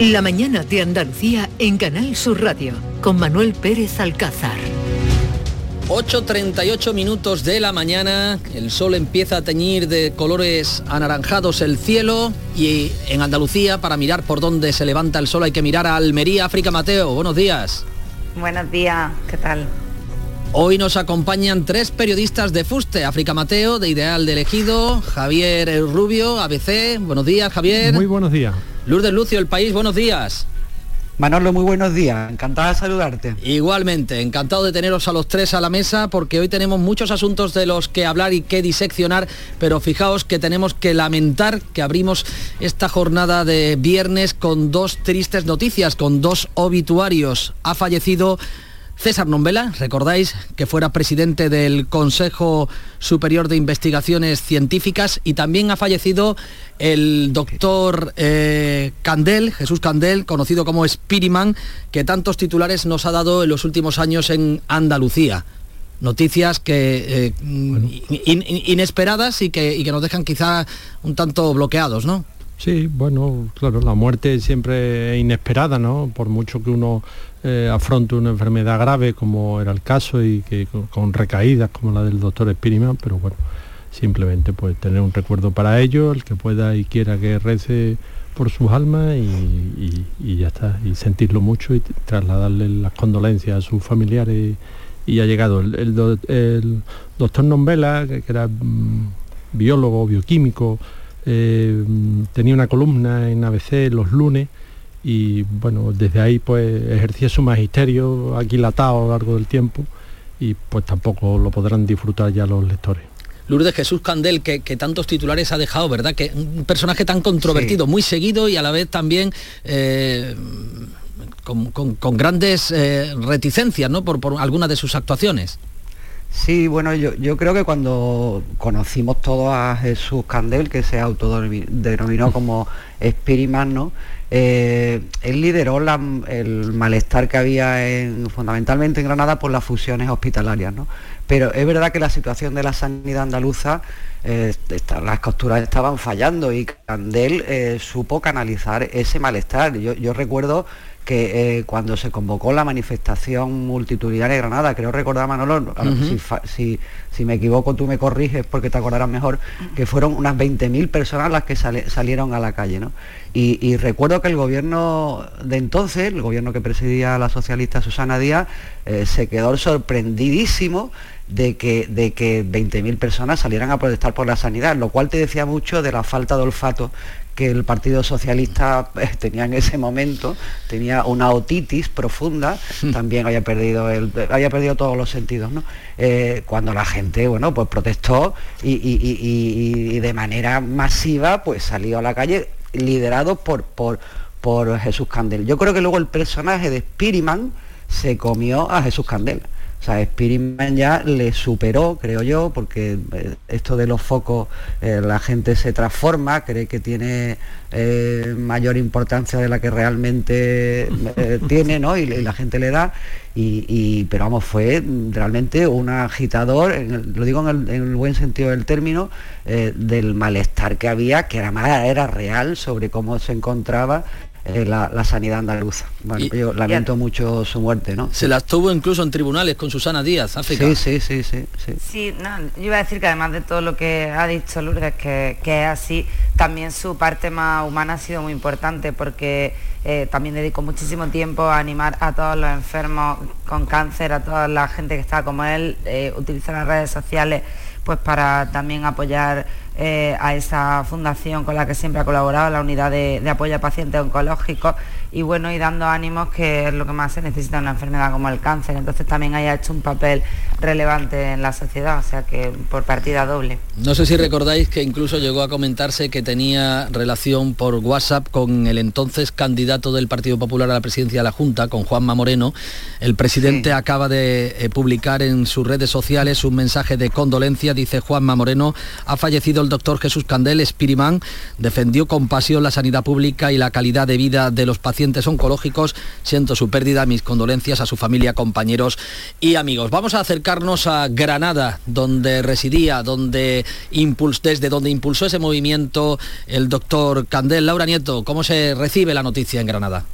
La mañana de Andalucía en Canal Sur Radio con Manuel Pérez Alcázar. 8.38 minutos de la mañana, el sol empieza a teñir de colores anaranjados el cielo y en Andalucía para mirar por dónde se levanta el sol hay que mirar a Almería, África Mateo. Buenos días. Buenos días, ¿qué tal? Hoy nos acompañan tres periodistas de Fuste, África Mateo, de Ideal de Elegido, Javier Rubio, ABC. Buenos días, Javier. Muy buenos días. Lourdes Lucio, El País, buenos días. Manolo, muy buenos días. Encantada de saludarte. Igualmente, encantado de teneros a los tres a la mesa porque hoy tenemos muchos asuntos de los que hablar y que diseccionar, pero fijaos que tenemos que lamentar que abrimos esta jornada de viernes con dos tristes noticias, con dos obituarios. Ha fallecido César Nombela, recordáis que fuera presidente del Consejo Superior de Investigaciones Científicas y también ha fallecido el doctor eh, Candel, Jesús Candel, conocido como Spiriman, que tantos titulares nos ha dado en los últimos años en Andalucía. Noticias que eh, in- in- inesperadas y que, y que nos dejan quizá un tanto bloqueados, ¿no? Sí, bueno, claro, la muerte siempre es inesperada, ¿no? Por mucho que uno eh, afronte una enfermedad grave, como era el caso, y que con, recaídas como la del doctor Spiriman, pero bueno, simplemente pues tener un recuerdo para ellos, el que pueda y quiera que rece por sus almas y, ya está, y sentirlo mucho y trasladarle las condolencias a sus familiares y, ha llegado el, doctor Nombela, que, era mm, biólogo, bioquímico, eh, tenía una columna en ABC los lunes y bueno, desde ahí pues ejercía su magisterio aquilatado a lo largo del tiempo y pues tampoco lo podrán disfrutar ya los lectores. Lourdes Jesús Candel, que, tantos titulares ha dejado, ¿verdad? Que un personaje tan controvertido, muy seguido y a la vez también eh, con, grandes eh, reticencias, ¿no? Por, por algunas de sus actuaciones. Sí, bueno, yo, yo, creo que cuando conocimos todos a Jesús Candel, que se autodenominó como Spiriman, ¿no? Eh, él lideró el malestar que había en, fundamentalmente en Granada por las fusiones hospitalarias, ¿no? Pero es verdad que la situación de la sanidad andaluza, eh, las costuras estaban fallando y Candel eh, supo canalizar ese malestar. yo recuerdo que eh, cuando se convocó la manifestación multitudinaria de Granada, creo recordar Manolo, si, si, me equivoco tú me corriges porque te acordarás mejor, que fueron unas 20.000 personas las que salieron a la calle. ¿no? Y, recuerdo que el gobierno de entonces, el gobierno que presidía la socialista Susana Díaz, eh, se quedó sorprendidísimo de que, de que 20.000 personas salieran a protestar por la sanidad, lo cual te decía mucho de la falta de olfato que el Partido Socialista eh, tenía en ese momento, tenía una otitis profunda, hmm. también había perdido, el, había perdido todos los sentidos, ¿no? Eh, cuando la gente, bueno, pues protestó y, de manera masiva, pues salió a la calle liderado por, por, por Jesús Candel. Yo creo que luego el personaje de Spiriman se comió a Jesús Candel. O sea, Spiritman ya le superó, creo yo, porque eh, esto de los focos, eh, la gente se transforma, cree que tiene eh, mayor importancia de la que realmente tiene, ¿no? Y, la gente le da. Y, pero vamos, fue realmente un agitador, lo digo en el, buen sentido del término, del malestar que había, que era, era real sobre cómo se encontraba eh, la, sanidad andaluza. Bueno, yo lamento mucho su muerte, ¿no? Se las tuvo incluso en tribunales con Susana Díaz, África. Sí, sí, sí, sí. Sí, no, yo iba a decir que además de todo lo que ha dicho Lourdes, que, que es así, también su parte más humana ha sido muy importante porque eh, también dedicó muchísimo tiempo a animar a todos los enfermos con cáncer, a toda la gente que está como él, eh, utilizar las redes sociales pues para también apoyar eh, a esa fundación con la que siempre ha colaborado, la unidad de, apoyo a pacientes oncológicos, y bueno, y dando ánimos que es lo que más se necesita en una enfermedad como el cáncer. Entonces también haya hecho un papel relevante en la sociedad, o sea que por partida doble. No sé si recordáis que incluso llegó a comentarse que tenía relación por WhatsApp con el entonces candidato del Partido Popular a la presidencia de la Junta, con Juanma Moreno. El presidente acaba de eh, publicar en sus redes sociales un mensaje de condolencia, dice Juanma Moreno, ha fallecido el doctor Jesús Candel, Spirimán, defendió con pasión la sanidad pública y la calidad de vida de los pacientes oncológicos. Siento su pérdida, mis condolencias a su familia, compañeros y amigos. Vamos a acercarnos a Granada, donde residía, donde desde donde impulsó ese movimiento el doctor Candel. Laura Nieto, ¿cómo se recibe la noticia en Granada?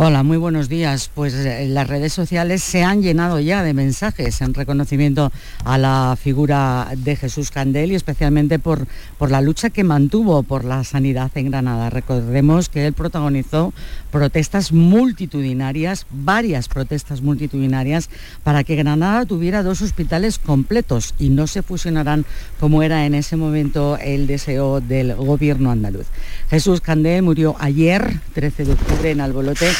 Hola, muy buenos días. Pues eh, las redes sociales se han llenado ya de mensajes en reconocimiento a la figura de Jesús Candel y especialmente por, por la lucha que mantuvo por la sanidad en Granada. Recordemos que él protagonizó protestas multitudinarias, varias protestas multitudinarias, para que Granada tuviera dos hospitales completos y no se fusionarán como era en ese momento el deseo del gobierno andaluz. Jesús Candel murió ayer, 13 de octubre, en Albolote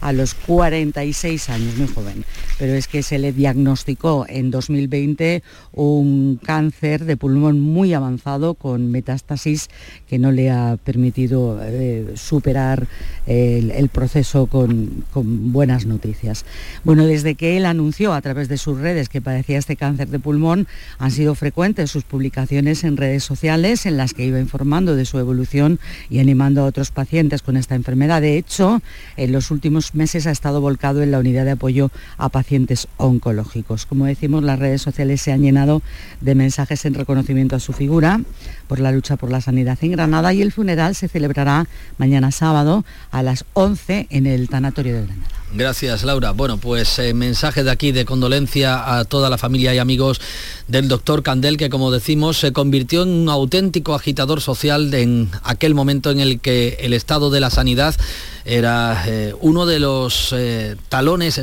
a los 46 años, muy joven. Pero es que se le diagnosticó en 2020 un cáncer de pulmón muy avanzado con metástasis que no le ha permitido eh, superar el, proceso con, buenas noticias. Bueno, desde que él anunció a través de sus redes que padecía este cáncer de pulmón, han sido frecuentes sus publicaciones en redes sociales en las que iba informando de su evolución y animando a otros pacientes con esta enfermedad. De hecho, en los últimos meses ha estado volcado en la unidad de apoyo a pacientes oncológicos. Como decimos, las redes sociales se han llenado de mensajes en reconocimiento a su figura por la lucha por la sanidad en Granada y el funeral se celebrará mañana sábado a las 11 en el Tanatorio de Granada. Gracias, Laura. Bueno, pues eh, mensaje de aquí de condolencia a toda la familia y amigos del doctor Candel, que como decimos se convirtió en un auténtico agitador social en aquel momento en el que el estado de la sanidad era eh, uno de los eh, talones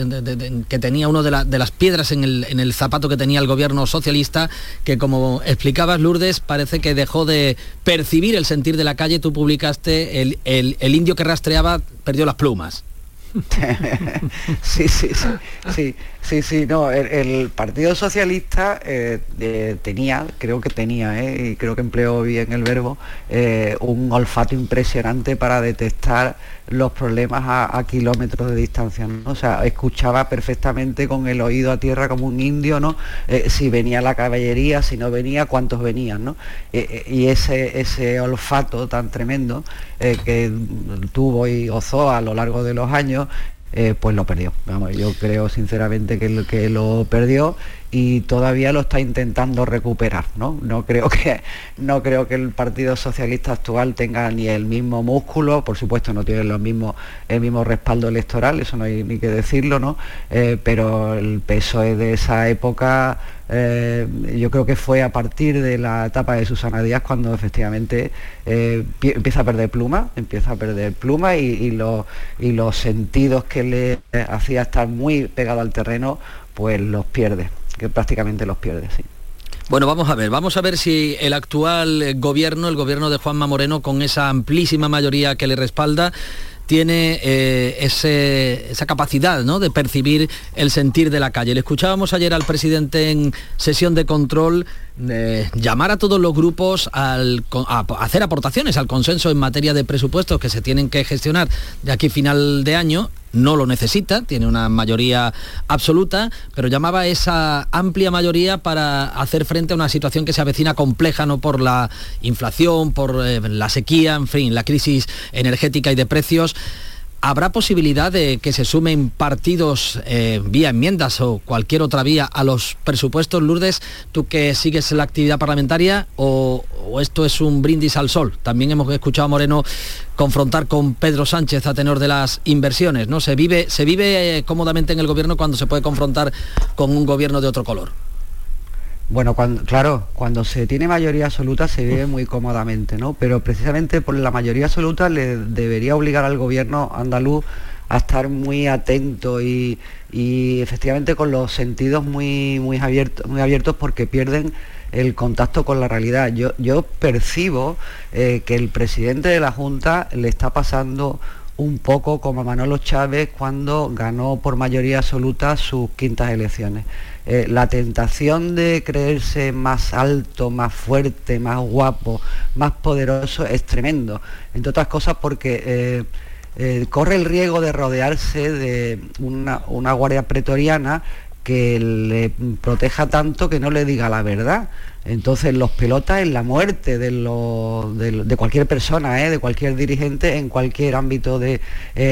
que tenía, uno de, la- de las piedras en el, zapato que tenía el gobierno socialista, que como explicabas, Lourdes, parece que dejó de percibir el sentir de la calle. Tú publicaste el indio que rastreaba perdió las plumas. sí, sí, sí, sí, sí, sí, no, el, Partido Socialista eh, tenía, creo que tenía, eh, y creo que empleó bien el verbo, eh, un olfato impresionante para detectar los problemas a, kilómetros de distancia. O sea, escuchaba perfectamente con el oído a tierra como un indio, ¿no? Si venía la caballería, si no venía, cuántos venían, ¿no? Y ese, ese olfato tan tremendo que tuvo y gozó a lo largo de los años, eh, pues lo perdió. Vamos, yo creo sinceramente que que lo perdió y todavía lo está intentando recuperar, ¿no? No creo que no creo que el Partido Socialista actual tenga ni el mismo músculo, por supuesto no tiene los mismos, el mismo respaldo electoral, eso no hay ni que decirlo, ¿no? Eh, pero el PSOE de esa época eh, yo creo que fue a partir de la etapa de Susana Díaz cuando efectivamente eh, pie- empieza a perder pluma, empieza a perder pluma y, y y los sentidos que le hacía estar muy pegado al terreno, pues los pierde, que prácticamente los pierde. Bueno, vamos a ver, vamos a ver si el actual gobierno, el gobierno de Juanma Moreno, con esa amplísima mayoría que le respalda, tiene eh, esa capacidad ¿no? de percibir el sentir de la calle. Le escuchábamos ayer al presidente en sesión de control eh, llamar a todos los grupos al a hacer aportaciones al consenso en materia de presupuestos que se tienen que gestionar de aquí a final de año. No lo necesita, tiene una mayoría absoluta, pero llamaba a esa amplia mayoría para hacer frente a una situación que se avecina compleja, no por la inflación, por eh, la sequía, en fin, la crisis energética y de precios. ¿Habrá posibilidad de que se sumen partidos eh, vía enmiendas o cualquier otra vía a los presupuestos, Lourdes? Tú que sigues la actividad parlamentaria o, esto es un brindis al sol. También hemos escuchado a Moreno confrontar con Pedro Sánchez a tenor de las inversiones. ¿no? Se vive, se vive eh, cómodamente en el gobierno cuando se puede confrontar con un gobierno de otro color. Bueno, cuando, claro, cuando se tiene mayoría absoluta se vive muy cómodamente, ¿no? Pero precisamente por la mayoría absoluta le debería obligar al gobierno andaluz a estar muy atento y, y efectivamente con los sentidos muy, muy, abiertos, muy abiertos porque pierden el contacto con la realidad. Yo, yo percibo eh, que el presidente de la Junta le está pasando un poco como a Manolo Chávez cuando ganó por mayoría absoluta sus quintas elecciones. Eh, la tentación de creerse más alto, más fuerte, más guapo, más poderoso es tremendo. Entre otras cosas porque eh, eh, corre el riesgo de rodearse de una, guardia pretoriana que le proteja tanto que no le diga la verdad. Entonces los pelotas en la muerte de, cualquier persona, de cualquier dirigente en cualquier ámbito de,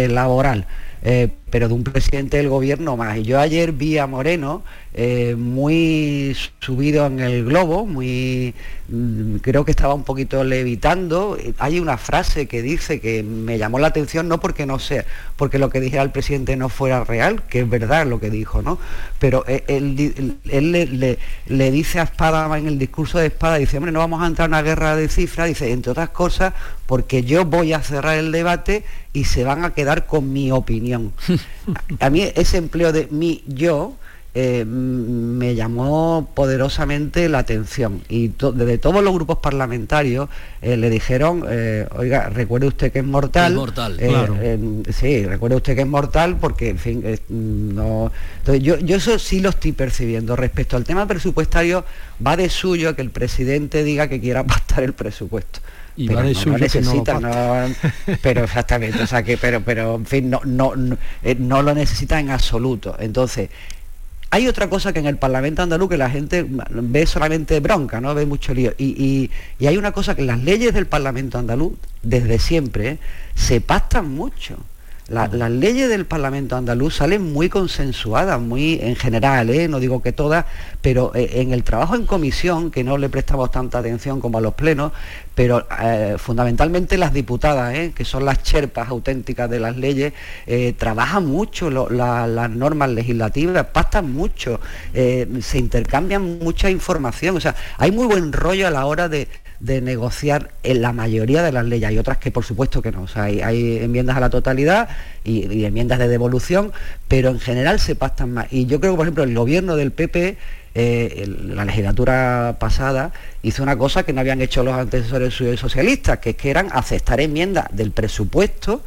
laboral. Eh, pero de un presidente del gobierno más. Y yo ayer vi a Moreno eh, muy subido en el globo, muy mm, creo que estaba un poquito levitando. Eh, Hay una frase que dice que me llamó la atención, no porque no sea, porque lo que dijera el presidente no fuera real, que es verdad lo que dijo, ¿no? Pero él, él le, le- le dice a Espada en el discurso de Espada, dice, hombre, no vamos a entrar en una guerra de cifras, dice, entre otras cosas, porque yo voy a cerrar el debate y se van a quedar con mi opinión. A mí ese empleo de mi yo eh, me llamó poderosamente la atención y to- desde todos los grupos parlamentarios eh, le dijeron, eh, oiga, recuerde usted que es mortal. Es mortal, eh, claro. sí, recuerde usted que es mortal porque, en fin, eh, no... Entonces, yo, yo eso sí lo estoy percibiendo. Respecto al tema presupuestario, va de suyo que el presidente diga que quiera pactar el presupuesto. Y Pero va de no que no lo no- pero exactamente, o sea que, pero, pero en fin, no, no, no, eh, no lo necesita en absoluto. Entonces, hay otra cosa que en el Parlamento andaluz que la gente ve solamente bronca, ¿no? Ve mucho lío. Y, y- y hay una cosa que las leyes del Parlamento andaluz, desde siempre, ¿eh? se pactan mucho. La- las leyes del Parlamento andaluz salen muy consensuadas, muy en general, ¿eh? no digo que todas, pero eh, en el trabajo en comisión, que no le prestamos tanta atención como a los plenos, pero eh, fundamentalmente las diputadas, que son las cherpas auténticas de las leyes, trabajan mucho lo- la- las normas legislativas, pactan mucho, se intercambian mucha información, o sea, hay muy buen rollo a la hora de, de negociar en la mayoría de las leyes. Hay otras que por supuesto que no. O sea, hay, enmiendas a la totalidad y, enmiendas de devolución, pero en general se pactan más. Y yo creo que, por ejemplo, el gobierno del PP, eh, la legislatura pasada, hizo una cosa que no habían hecho los antecesores socialistas, que es que eran aceptar enmiendas del presupuesto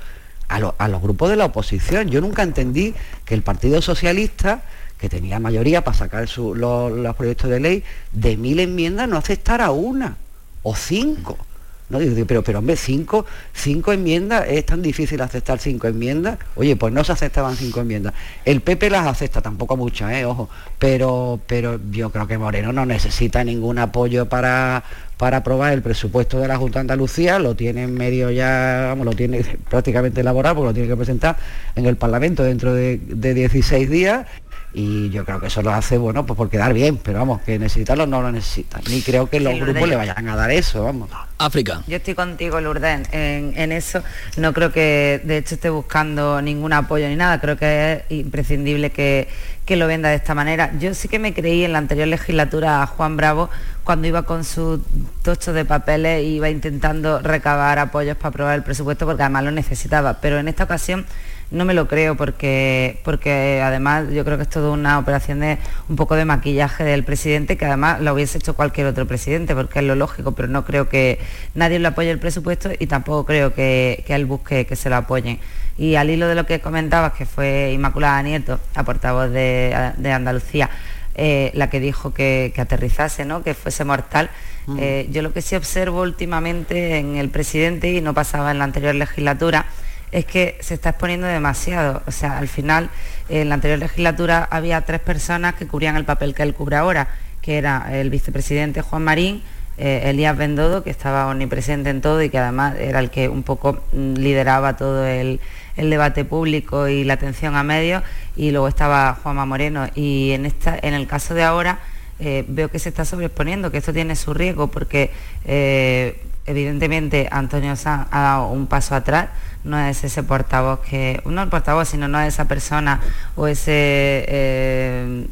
a, lo- a los grupos de la oposición. Yo nunca entendí que el Partido Socialista que tenía mayoría para sacar su- los proyectos de ley, de mil enmiendas no aceptara una o cinco. ¿no? Digo, pero, pero hombre, cinco, cinco enmiendas, es tan difícil aceptar cinco enmiendas. Oye, pues no se aceptaban cinco enmiendas. El PP las acepta, tampoco muchas, ¿eh? ojo, pero, pero yo creo que Moreno no necesita ningún apoyo para, para aprobar el presupuesto de la Junta de Andalucía, lo tiene en medio ya, vamos, lo tiene prácticamente elaborado, porque lo tiene que presentar en el Parlamento dentro de, de 16 días y yo creo que eso lo hace bueno pues por quedar bien pero vamos que necesitarlo no lo necesitan ni creo que los Sí, grupos le vayan a dar eso vamos África Yo estoy contigo, Lourdes, en, en eso. No creo que de hecho esté buscando ningún apoyo ni nada. Creo que es imprescindible que, que lo venda de esta manera. Yo sí que me creí en la anterior legislatura a Juan Bravo cuando iba con sus tochos de papeles e iba intentando recabar apoyos para aprobar el presupuesto porque además lo necesitaba. Pero en esta ocasión no me lo creo porque, porque además yo creo que es toda una operación de un poco de maquillaje del presidente que además lo hubiese hecho cualquier otro presidente porque es lo lógico, pero no creo que nadie le apoye el presupuesto y tampoco creo que, que él busque que se lo apoyen. Y al hilo de lo que comentabas, que fue Inmaculada Nieto, la portavoz de, de Andalucía, eh, la que dijo que, que aterrizase, ¿no? que fuese mortal. Mm. Eh, yo lo que sí observo últimamente en el presidente, y no pasaba en la anterior legislatura, es que se está exponiendo demasiado. O sea, al final, en la anterior legislatura había tres personas que cubrían el papel que él cubre ahora, que era el vicepresidente Juan Marín, eh, Elías Bendodo, que estaba omnipresente en todo y que además era el que un poco mm, lideraba todo el, debate público y la atención a medios, y luego estaba Juanma Moreno. Y en, esta, en el caso de ahora eh, veo que se está sobreexponiendo, que esto tiene su riesgo, porque eh, evidentemente Antonio Sanz ha dado un paso atrás, no es ese portavoz que, no el portavoz, sino no es esa persona o ese, eh,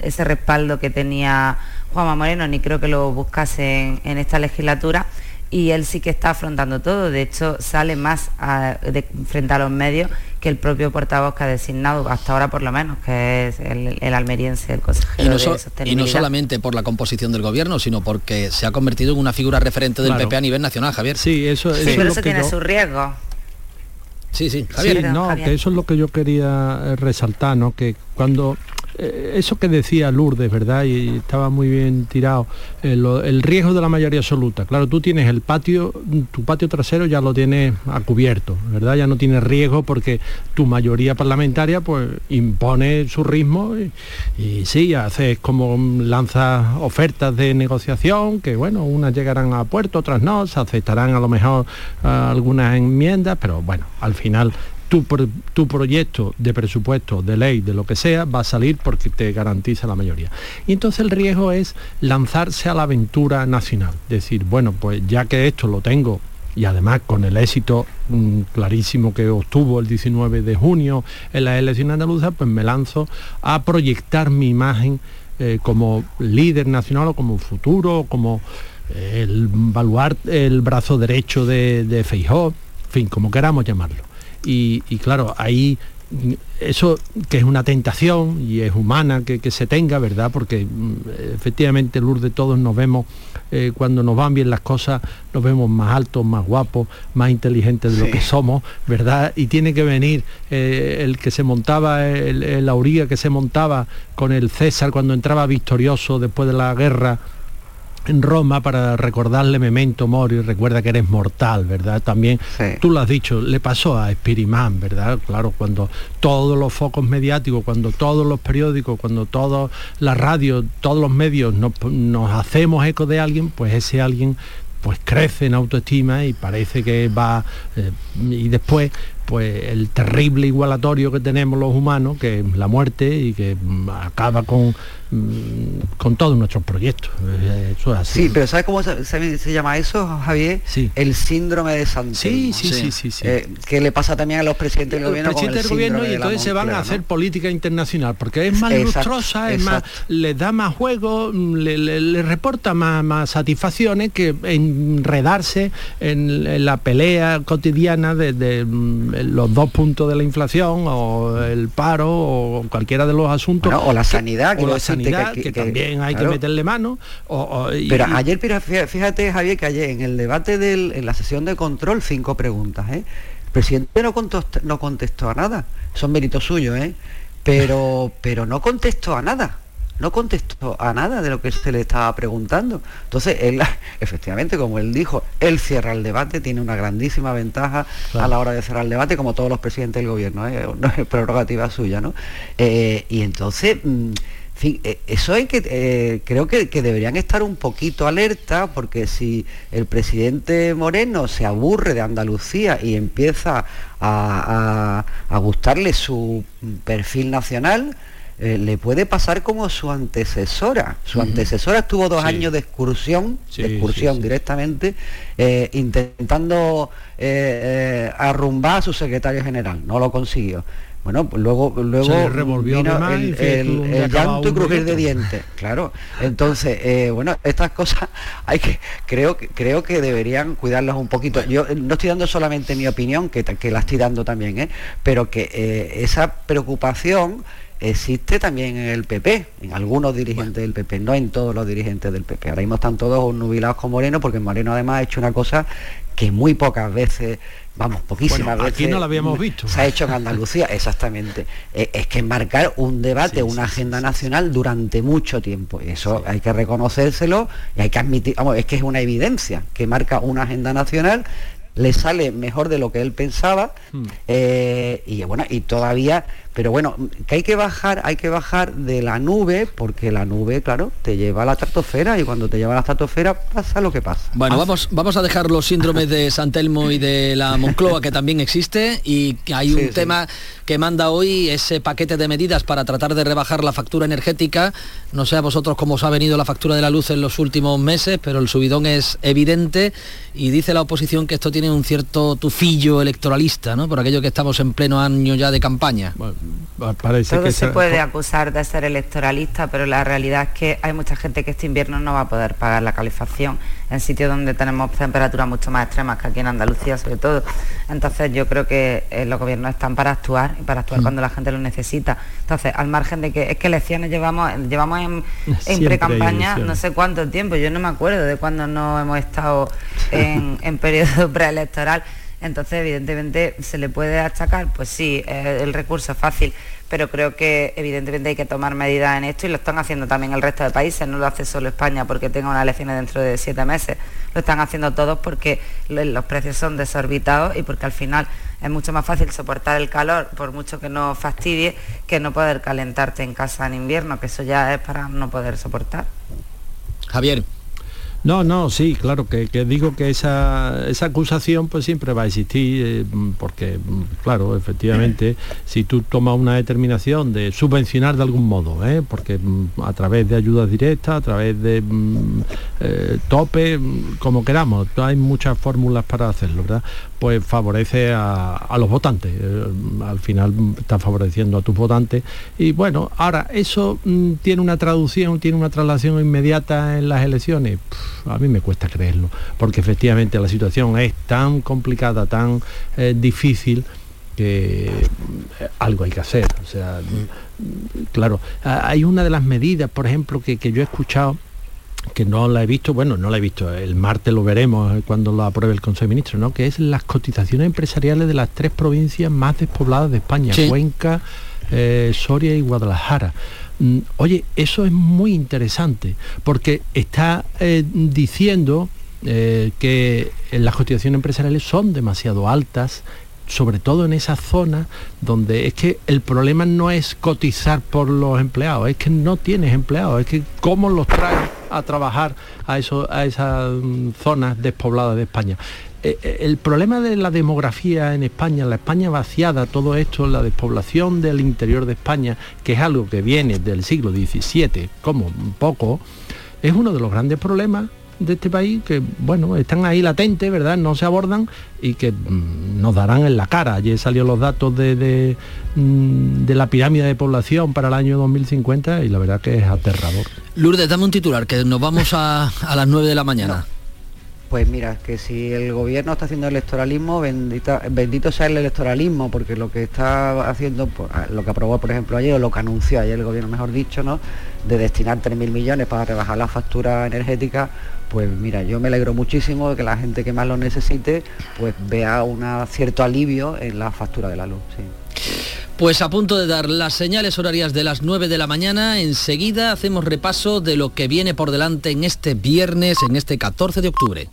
ese respaldo que tenía Juanma Moreno, ni creo que lo buscase en esta legislatura. Y él sí que está afrontando todo, de hecho sale más a- de, frente a los medios que el propio portavoz que ha designado, hasta ahora por lo menos, que es el, el almeriense, el consejero Y no, de so- y no Sostenibilidad. solamente por la composición del gobierno, sino porque se ha convertido en una figura referente del Claro. PP a nivel nacional, Javier. Sí, eso, Sí, pero eso tiene su riesgo. Sí, sí, no, Javier. que eso es lo que yo quería resaltar, ¿no? Que cuando eso que decía Lourdes, ¿verdad? Y estaba muy bien tirado, eh, el riesgo de la mayoría absoluta. Claro, tú tienes el patio, tu patio trasero ya lo tienes a cubierto, ¿verdad? Ya no tienes riesgo porque tu mayoría parlamentaria pues impone su ritmo y, sí, haces como lanzas ofertas de negociación, que bueno, unas llegarán a puerto, otras no, se aceptarán a lo mejor ah, algunas enmiendas, pero bueno, al final tu, tu proyecto de presupuesto, de ley, de lo que sea, va a salir porque te garantiza la mayoría. Y entonces el riesgo es lanzarse a la aventura nacional. Decir, bueno, pues ya que esto lo tengo y además con el éxito mm, clarísimo que obtuvo el 19 de junio en las elecciones andaluzas, pues me lanzo a proyectar mi imagen eh, como líder nacional o como futuro, como eh, el baluarte, el brazo derecho de, de Feijóo, en fin, como queramos llamarlo. Y, y claro, ahí eso que es una tentación y es humana que, que se tenga, ¿verdad? Porque mm, efectivamente, Lourdes, todos nos vemos, eh, cuando nos van bien las cosas, nos vemos más altos, más guapos, más inteligentes de lo que somos, ¿verdad? Y tiene que venir eh, el que se montaba, el, el Auría que se montaba con el César cuando entraba victorioso después de la guerra en Roma para recordarle Memento Mori, recuerda que eres mortal, ¿verdad? También, tú lo has dicho, le pasó a Spirimán, ¿verdad? Claro, cuando todos los focos mediáticos, cuando todos los periódicos, cuando toda la radio, todos los medios nos, nos hacemos eco de alguien, pues ese alguien pues crece en autoestima y parece que va eh, y después pues el terrible igualatorio que tenemos los humanos, que es la muerte y que mm, acaba con, mm, con todos nuestros proyectos. Eh, Eso es así. Sí, pero ¿sabes cómo se, se- se llama eso, Javier? Sí. El síndrome de Santelmo. Sí, sí, sí, sí, sí. Eh, que le pasa también a los presidentes del el gobierno presidente el del gobierno y entonces se van a hacer ¿no? política internacional porque es más Exacto, lustrosa, es más, les da más juego, mm, le, le- le reporta más, más satisfacciones que enredarse en, en la pelea cotidiana de, de, los dos puntos de la inflación o el paro o cualquiera de los asuntos. Bueno, o la que- sanidad, o quiero la sanidad, que- que, que- también hay claro. que meterle mano. o- o- y- Pero ayer, pero fí- fíjate, Javier, que ayer en el debate del, en la sesión de control, cinco preguntas, ¿eh? El presidente no contestó, no contestó a nada. Son méritos suyos, ¿eh? Pero, pero no contestó a nada. No contestó a nada de lo que se le estaba preguntando. Entonces, él, efectivamente, como él dijo, él cierra el debate, tiene una grandísima ventaja a la hora de cerrar el debate, como todos los presidentes del gobierno, ¿eh? no es prerrogativa suya, ¿no? Eh, y entonces, mm, fin, eh, eso hay que, creo que, que deberían estar un poquito alerta, porque si el presidente Moreno se aburre de Andalucía y empieza a, a- a gustarle su perfil nacional, eh, le puede pasar como su antecesora. Su antecesora estuvo dos Sí. años de excursión, Sí, de excursión sí, directamente, eh, intentando eh, arrumbar a su secretario general. No lo consiguió. Bueno, pues luego, luego revolvió vino el, el- el llanto y crujir de dientes, claro. Entonces, eh, bueno, estas cosas hay que, creo que creo que deberían cuidarlas un poquito. Yo no estoy dando solamente mi opinión, que, que la estoy dando también, ¿eh? pero que eh, esa preocupación existe también en el PP, en algunos dirigentes del PP, no en todos los dirigentes del PP. Ahora mismo están todos nubilados con Moreno, porque Moreno además ha hecho una cosa que muy pocas veces, vamos, poquísimas Bueno, aquí veces no la habíamos visto. se ha hecho en Andalucía, exactamente. Eh, es que marcar un debate, una agenda nacional durante mucho tiempo. Y eso hay que reconocérselo y hay que admitir, vamos, es que es una evidencia que marca una agenda nacional le sale mejor de lo que él pensaba Hmm. eh, y bueno y todavía pero bueno que hay que bajar hay que bajar de la nube porque la nube claro te lleva a la estratosfera y cuando te lleva a la estratosfera pasa lo que pasa Bueno, vamos, vamos a dejar los síndromes de San Telmo y de la Moncloa, que también existe, y que hay un Sí, sí. tema que manda hoy ese paquete de medidas para tratar de rebajar la factura energética. No sé a vosotros cómo os ha venido la factura de la luz en los últimos meses, pero el subidón es evidente y dice la oposición que esto tiene un cierto tufillo electoralista, ¿no? Por aquello que estamos en pleno año ya de campaña. Parece Todo que se puede acusar de ser electoralista, pero la realidad es que hay mucha gente que este invierno no va a poder pagar la calefacción en sitios donde tenemos temperaturas mucho más extremas que aquí en Andalucía sobre todo. Entonces yo creo que eh, los gobiernos están para actuar y para actuar Mm. cuando la gente lo necesita. Entonces, al margen de que es que elecciones llevamos, llevamos en, en pre-campaña no sé cuánto tiempo, yo no me acuerdo de cuándo no hemos estado en, en periodo preelectoral. Entonces, evidentemente, ¿se le puede achacar? Pues sí, eh, el recurso es fácil, pero creo que evidentemente hay que tomar medidas en esto y lo están haciendo también el resto de países, no lo hace solo España porque tenga unas elecciones dentro de siete meses, lo están haciendo todos porque lo- los precios son desorbitados y porque al final es mucho más fácil soportar el calor, por mucho que no fastidie, que no poder calentarte en casa en invierno, que eso ya es para no poder soportar. Javier. No, no, sí, claro, que, que digo que esa, esa acusación pues siempre va a existir, eh, porque, claro, efectivamente, si tú tomas una determinación de subvencionar de algún modo, ¿eh? porque mm, a través de ayudas directas, a través de mm, eh, tope, mm, como queramos, hay muchas fórmulas para hacerlo, ¿verdad? Pues favorece a, los votantes, eh, al final está favoreciendo a tus votantes. Y bueno, ahora, ¿eso mm, tiene una traducción, tiene una traslación inmediata en las elecciones? A mí me cuesta creerlo, porque efectivamente la situación es tan complicada, tan eh, difícil que eh, algo hay que hacer. O sea, mm, claro, hay una de las medidas, por ejemplo, que, que yo he escuchado que no la he visto, bueno, no la he visto, el martes lo veremos cuando lo apruebe el Consejo de Ministros, ¿no? que es las cotizaciones empresariales de las tres provincias más despobladas de España, Sí. Cuenca, eh, Soria y Guadalajara. Mm, Oye, eso es muy interesante, porque está eh, diciendo eh, que las cotizaciones empresariales son demasiado altas, sobre todo en esas zonas donde es que el problema no es cotizar por los empleados, es que no tienes empleados, es que cómo los traes a trabajar a, eso, a esas mm, zonas despobladas de España. eh, eh, el problema de la demografía en España, la España vaciada, todo esto, la despoblación del interior de España, que es algo que viene del siglo XVII, como un poco, es uno de los grandes problemas de este país que, bueno, están ahí latentes, ¿verdad? No se abordan y que mm, nos darán en la cara. Ayer salieron los datos de, de, mm, de la pirámide de población para el año 2050 y la verdad que es aterrador. Lourdes, dame un titular, que nos vamos a, a las 9 de la mañana. Pues mira, que si el gobierno está haciendo electoralismo, bendito sea el electoralismo, porque lo que está haciendo, pues, ah, lo que aprobó por ejemplo ayer, o lo que anunció ayer el gobierno, mejor dicho, ¿no? De destinar 3.000 millones para rebajar la factura energética, pues mira, yo me alegro muchísimo de que la gente que más lo necesite, pues vea un cierto alivio en la factura de la luz. Pues a punto de dar las señales horarias de las 9 de la mañana, enseguida hacemos repaso de lo que viene por delante en este viernes, en este 14 de octubre.